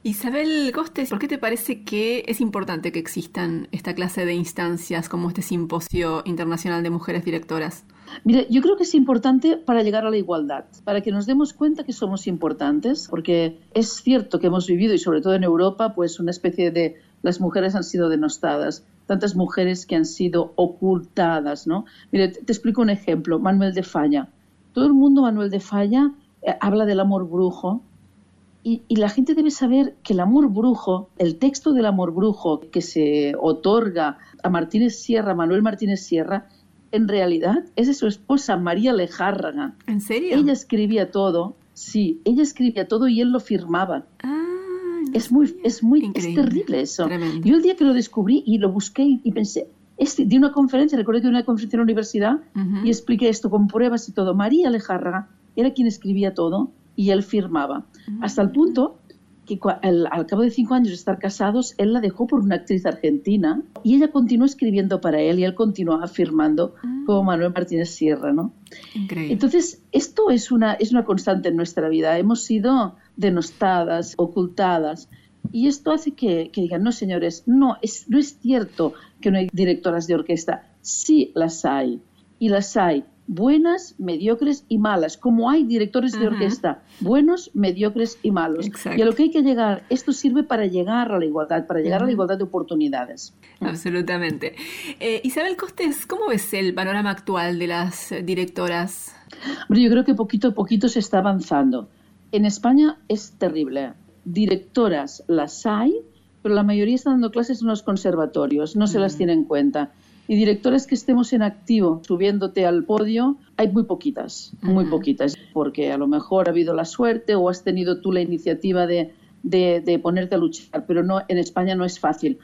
Isabel Costes, ¿por qué te parece que es importante que existan esta clase de instancias como este Simposio Internacional de Mujeres Directoras? Mire, yo creo que es importante para llegar a la igualdad, para que nos demos cuenta que somos importantes, porque es cierto que hemos vivido, y sobre todo en Europa, pues una especie de las mujeres han sido denostadas, tantas mujeres que han sido ocultadas, ¿no? Mire, te, explico un ejemplo, Manuel de Falla. Todo el mundo, Manuel de Falla, eh, habla del amor brujo, y, la gente debe saber que el amor brujo, el texto del amor brujo que se otorga a Martínez Sierra, Manuel Martínez Sierra, en realidad es de su esposa María Lejárraga. ¿En serio? Ella escribía todo, sí, ella escribía todo y él lo firmaba. Ah, es muy, es muy, es terrible eso. Yo el día que lo descubrí y lo busqué y pensé, este, di una conferencia, recuerdo que una conferencia en la universidad y expliqué esto con pruebas y todo. María Lejárraga era quien escribía todo y él firmaba. Hasta el punto que al, cabo de cinco años de estar casados, él la dejó por una actriz argentina y ella continuó escribiendo para él y él continuaba firmando ah. como Manuel Martínez Sierra, ¿no? Increíble. Entonces, esto es una, es una constante en nuestra vida. Hemos sido denostadas, ocultadas. Y esto hace que, que digan, no, señores, no es, no es cierto que no hay directoras de orquesta. Sí las hay. Y las hay buenas, mediocres y malas, como hay directores de orquesta, buenos, mediocres y malos. Y a lo que hay que llegar, esto sirve para llegar a la igualdad, para llegar a la igualdad de oportunidades. Absolutamente. Eh, Isabel Costes, ¿cómo ves el panorama actual de las directoras? yo creo que poquito a poquito se está avanzando. En España es terrible. Directoras las hay, pero la mayoría están dando clases en los conservatorios, no se las tiene en cuenta. Y directores que estemos en activo subiéndote al podio, hay muy poquitas, muy poquitas, porque a lo mejor ha habido la suerte o has tenido tú la iniciativa de, de, ponerte a luchar, pero no, en España no es fácil.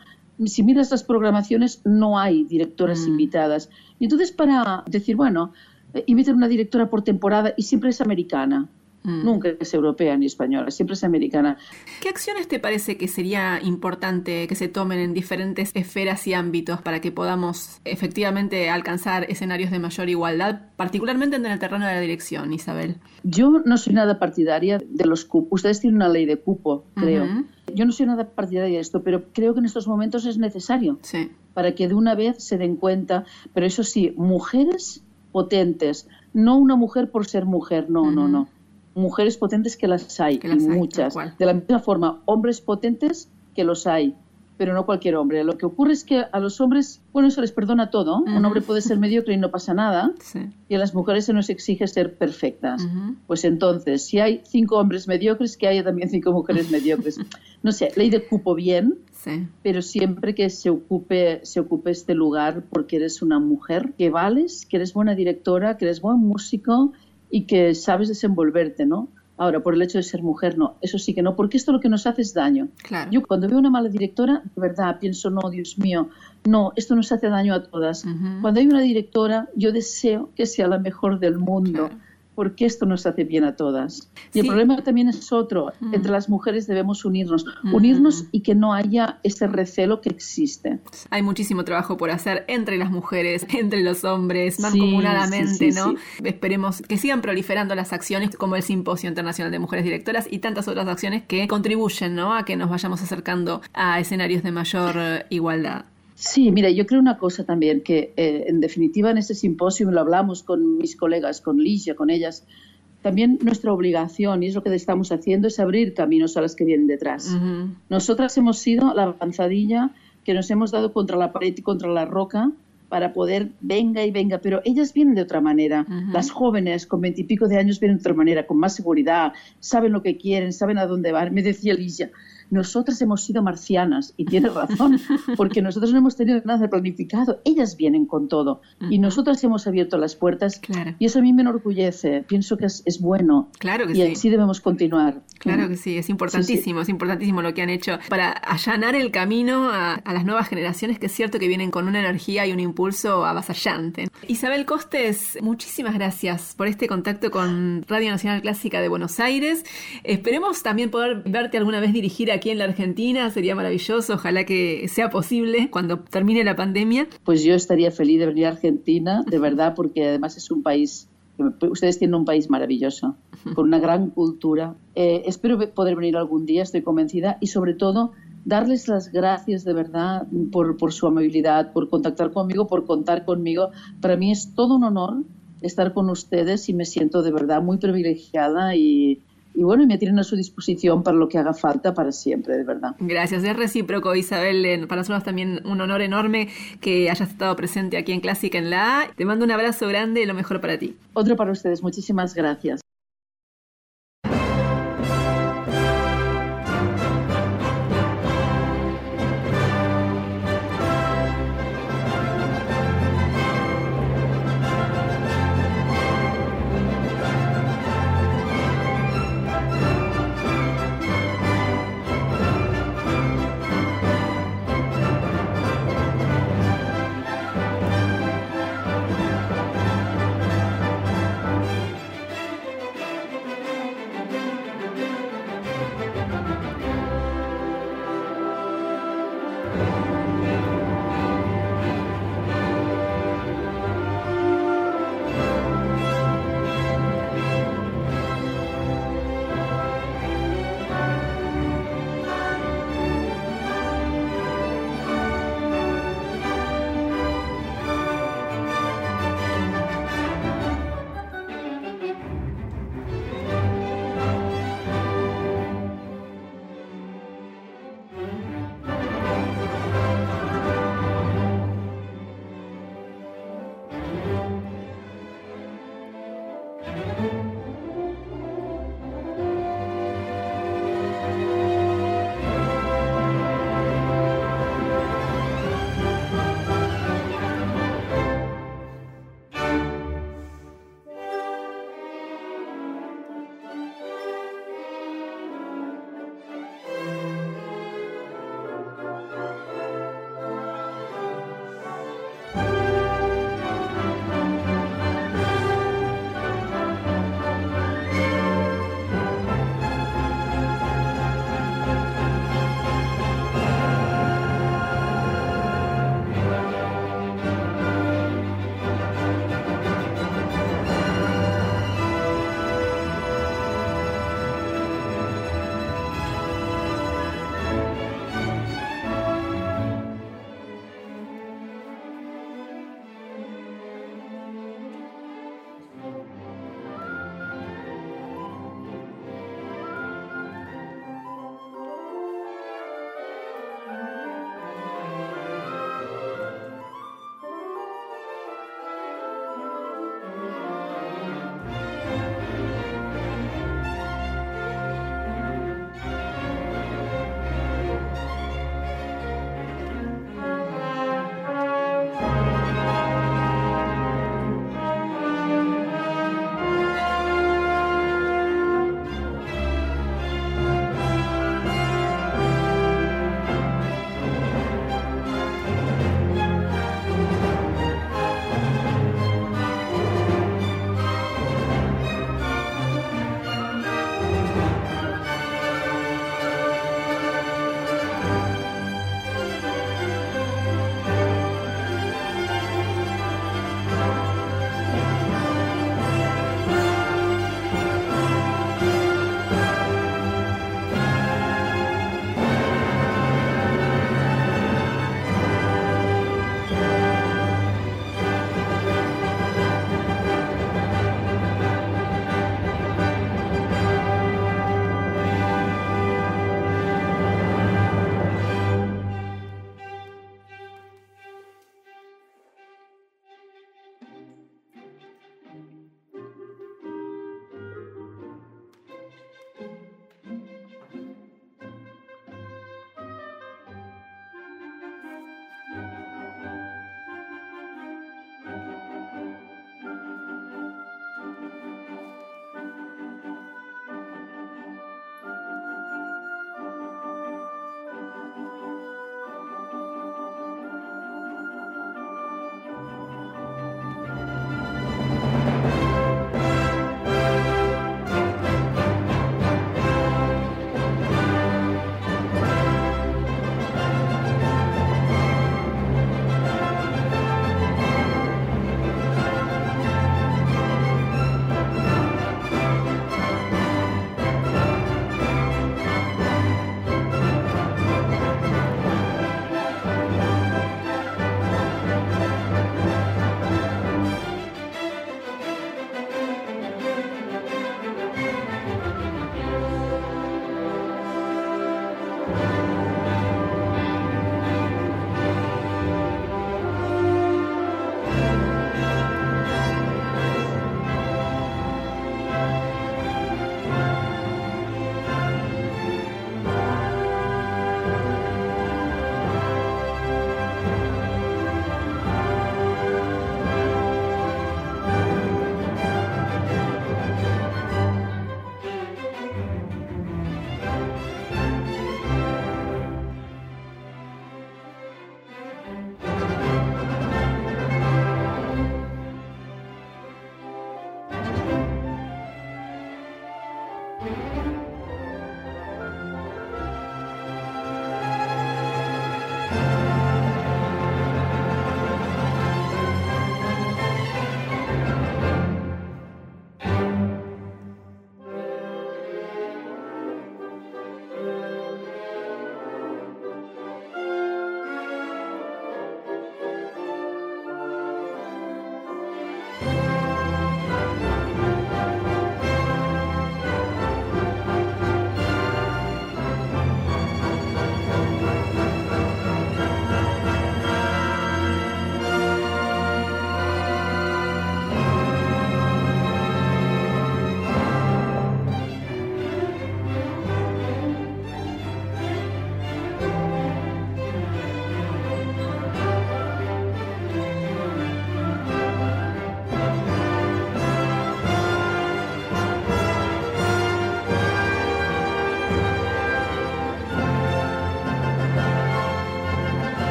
Si miras las programaciones, no hay directoras invitadas. Y entonces para decir, bueno, eh, inviten una directora por temporada y siempre es americana. Mm. Nunca es europea ni española, siempre es americana. ¿Qué acciones te parece que sería importante que se tomen en diferentes esferas y ámbitos para que podamos efectivamente alcanzar escenarios de mayor igualdad, particularmente en el terreno de la dirección, Isabel? Yo no soy nada partidaria de los cupos. Ustedes tienen una ley de cupo, creo. Yo no soy nada partidaria de esto, pero creo que en estos momentos es necesario Sí. para que de una vez se den cuenta. Pero eso sí, mujeres potentes, no una mujer por ser mujer, no, no, no. Mujeres potentes que las hay, Que las y hay, muchas. De la misma forma, hombres potentes que los hay, pero no cualquier hombre. Lo que ocurre es que a los hombres, bueno, se les perdona todo. Un hombre puede ser mediocre y no pasa nada, Sí. y a las mujeres se nos exige ser perfectas. Pues entonces, si hay cinco hombres mediocres, que haya también cinco mujeres mediocres. [laughs] No sé, ley de cupo bien, Sí. pero siempre que se ocupe, se ocupe este lugar porque eres una mujer que vales, que eres buena directora, que eres buen músico y que sabes desenvolverte, ¿no? Ahora, por el hecho de ser mujer, no, eso sí que no, porque esto lo que nos hace es daño. Claro. Yo cuando veo una mala directora, de verdad pienso, no, Dios mío, no, esto nos hace daño a todas. Cuando hay una directora, yo deseo que sea la mejor del mundo, Claro. Porque esto nos hace bien a todas. Y el problema también es otro, Mm. entre las mujeres debemos unirnos, Mm. unirnos y que no haya ese recelo que existe. Hay muchísimo trabajo por hacer entre las mujeres, [laughs] entre los hombres, mancomunadamente, sí, sí, ¿no? Esperemos que sigan proliferando las acciones como el Simposio Internacional de Mujeres Directoras y tantas otras acciones que contribuyen, ¿no? A que nos vayamos acercando a escenarios de mayor eh, igualdad. Sí, mira, yo creo una cosa también, que eh, en definitiva en ese simposio lo hablamos con mis colegas, con Ligia, con ellas, también nuestra obligación, y es lo que estamos haciendo, es abrir caminos a las que vienen detrás. Ujú. Nosotras hemos sido la avanzadilla que nos hemos dado contra la pared y contra la roca para poder, venga y venga, pero ellas vienen de otra manera. Ujú. Las jóvenes con veintipico de años vienen de otra manera, con más seguridad, saben lo que quieren, saben a dónde van. Me decía Ligia, nosotras hemos sido marcianas, y tiene [laughs] razón, porque nosotros no hemos tenido nada planificado, ellas vienen con todo, y nosotras hemos abierto las puertas, Claro. y eso a mí me enorgullece, pienso que es, es bueno, Claro que y sí. así debemos continuar. Claro que sí, es importantísimo, es importantísimo lo que han hecho para allanar el camino a, a las nuevas generaciones, que es cierto que vienen con una energía y un impulso avasallante. Isabel Costes, muchísimas gracias por este contacto con Radio Nacional Clásica de Buenos Aires. Esperemos también poder verte alguna vez dirigir aquí en la Argentina, sería maravilloso, ojalá que sea posible cuando termine la pandemia. Pues yo estaría feliz de venir a Argentina, de verdad, porque además es un país, ustedes tienen un país maravilloso, con una gran cultura. Eh, espero poder venir algún día, estoy convencida, y sobre todo darles las gracias de verdad por, por su amabilidad, por contactar conmigo, por contar conmigo. Para mí es todo un honor estar con ustedes y me siento de verdad muy privilegiada y, y bueno, me tienen a su disposición para lo que haga falta para siempre, de verdad. Gracias, es recíproco Isabel, Eh, para nosotros también un honor enorme que hayas estado presente aquí en Clásica en la A. Te mando un abrazo grande y lo mejor para ti. Otro para ustedes, muchísimas gracias.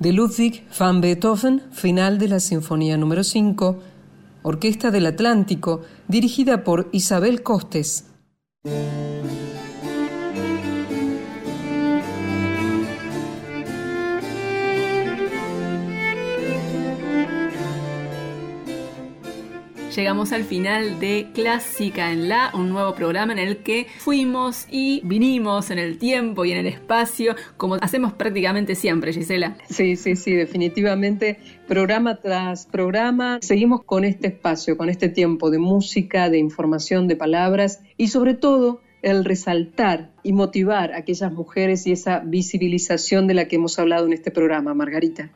De Ludwig van Beethoven, final de la Sinfonía número 5, Orquesta del Atlántico, dirigida por Isabel Costes. Llegamos al final de Clásica en la, un nuevo programa en el que fuimos y vinimos en el tiempo y en el espacio, como hacemos prácticamente siempre, Gisela. Sí, sí, sí, definitivamente, programa tras programa, seguimos con este espacio, con este tiempo de música, de información, de palabras y sobre todo el resaltar y motivar a aquellas mujeres y esa visibilización de la que hemos hablado en este programa, Margarita.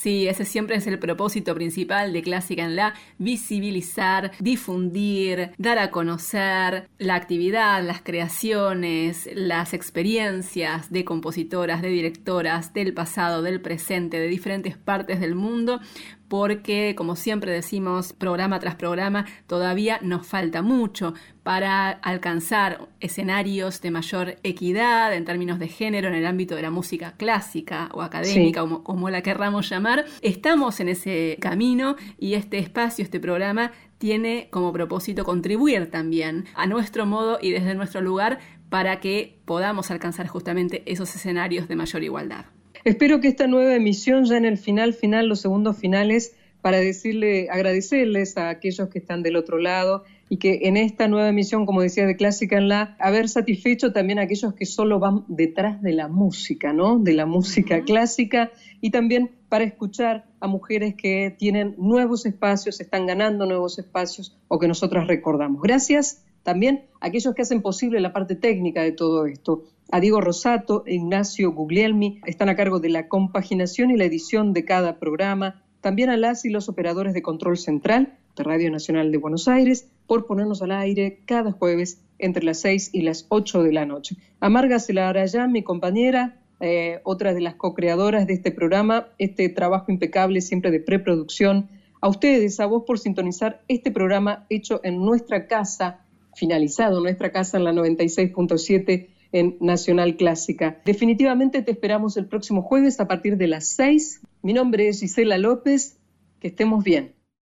Sí, ese siempre es el propósito principal de Clásica en la, visibilizar, difundir, dar a conocer la actividad, las creaciones, las experiencias de compositoras, de directoras del pasado, del presente, de diferentes partes del mundo, porque, como siempre decimos, programa tras programa, todavía nos falta mucho para alcanzar escenarios de mayor equidad en términos de género en el ámbito de la música clásica o académica, como, como la querramos llamar. Estamos en ese camino y este espacio, este programa, tiene como propósito contribuir también a nuestro modo y desde nuestro lugar para que podamos alcanzar justamente esos escenarios de mayor igualdad. Espero que esta nueva emisión, ya en el final, final, los segundos finales, para decirle, agradecerles a aquellos que están del otro lado y que en esta nueva emisión, como decía de Clásica en la, haber satisfecho también a aquellos que solo van detrás de la música, ¿no? De la música clásica y también para escuchar a mujeres que tienen nuevos espacios, están ganando nuevos espacios o que nosotras recordamos. Gracias también a aquellos que hacen posible la parte técnica de todo esto a Diego Rosato, Ignacio Guglielmi, están a cargo de la compaginación y la edición de cada programa, también a las y los operadores de control central de Radio Nacional de Buenos Aires por ponernos al aire cada jueves entre las 6 y las 8 de la noche. A Marga Celarayán, mi compañera, eh, otra de las co-creadoras de este programa, este trabajo impecable siempre de preproducción. A ustedes, a vos por sintonizar este programa hecho en nuestra casa, finalizado en nuestra casa en la 96.7 en Nacional Clásica. Definitivamente te esperamos el próximo jueves a partir de las 6. Mi nombre es Gisela López. Que estemos bien.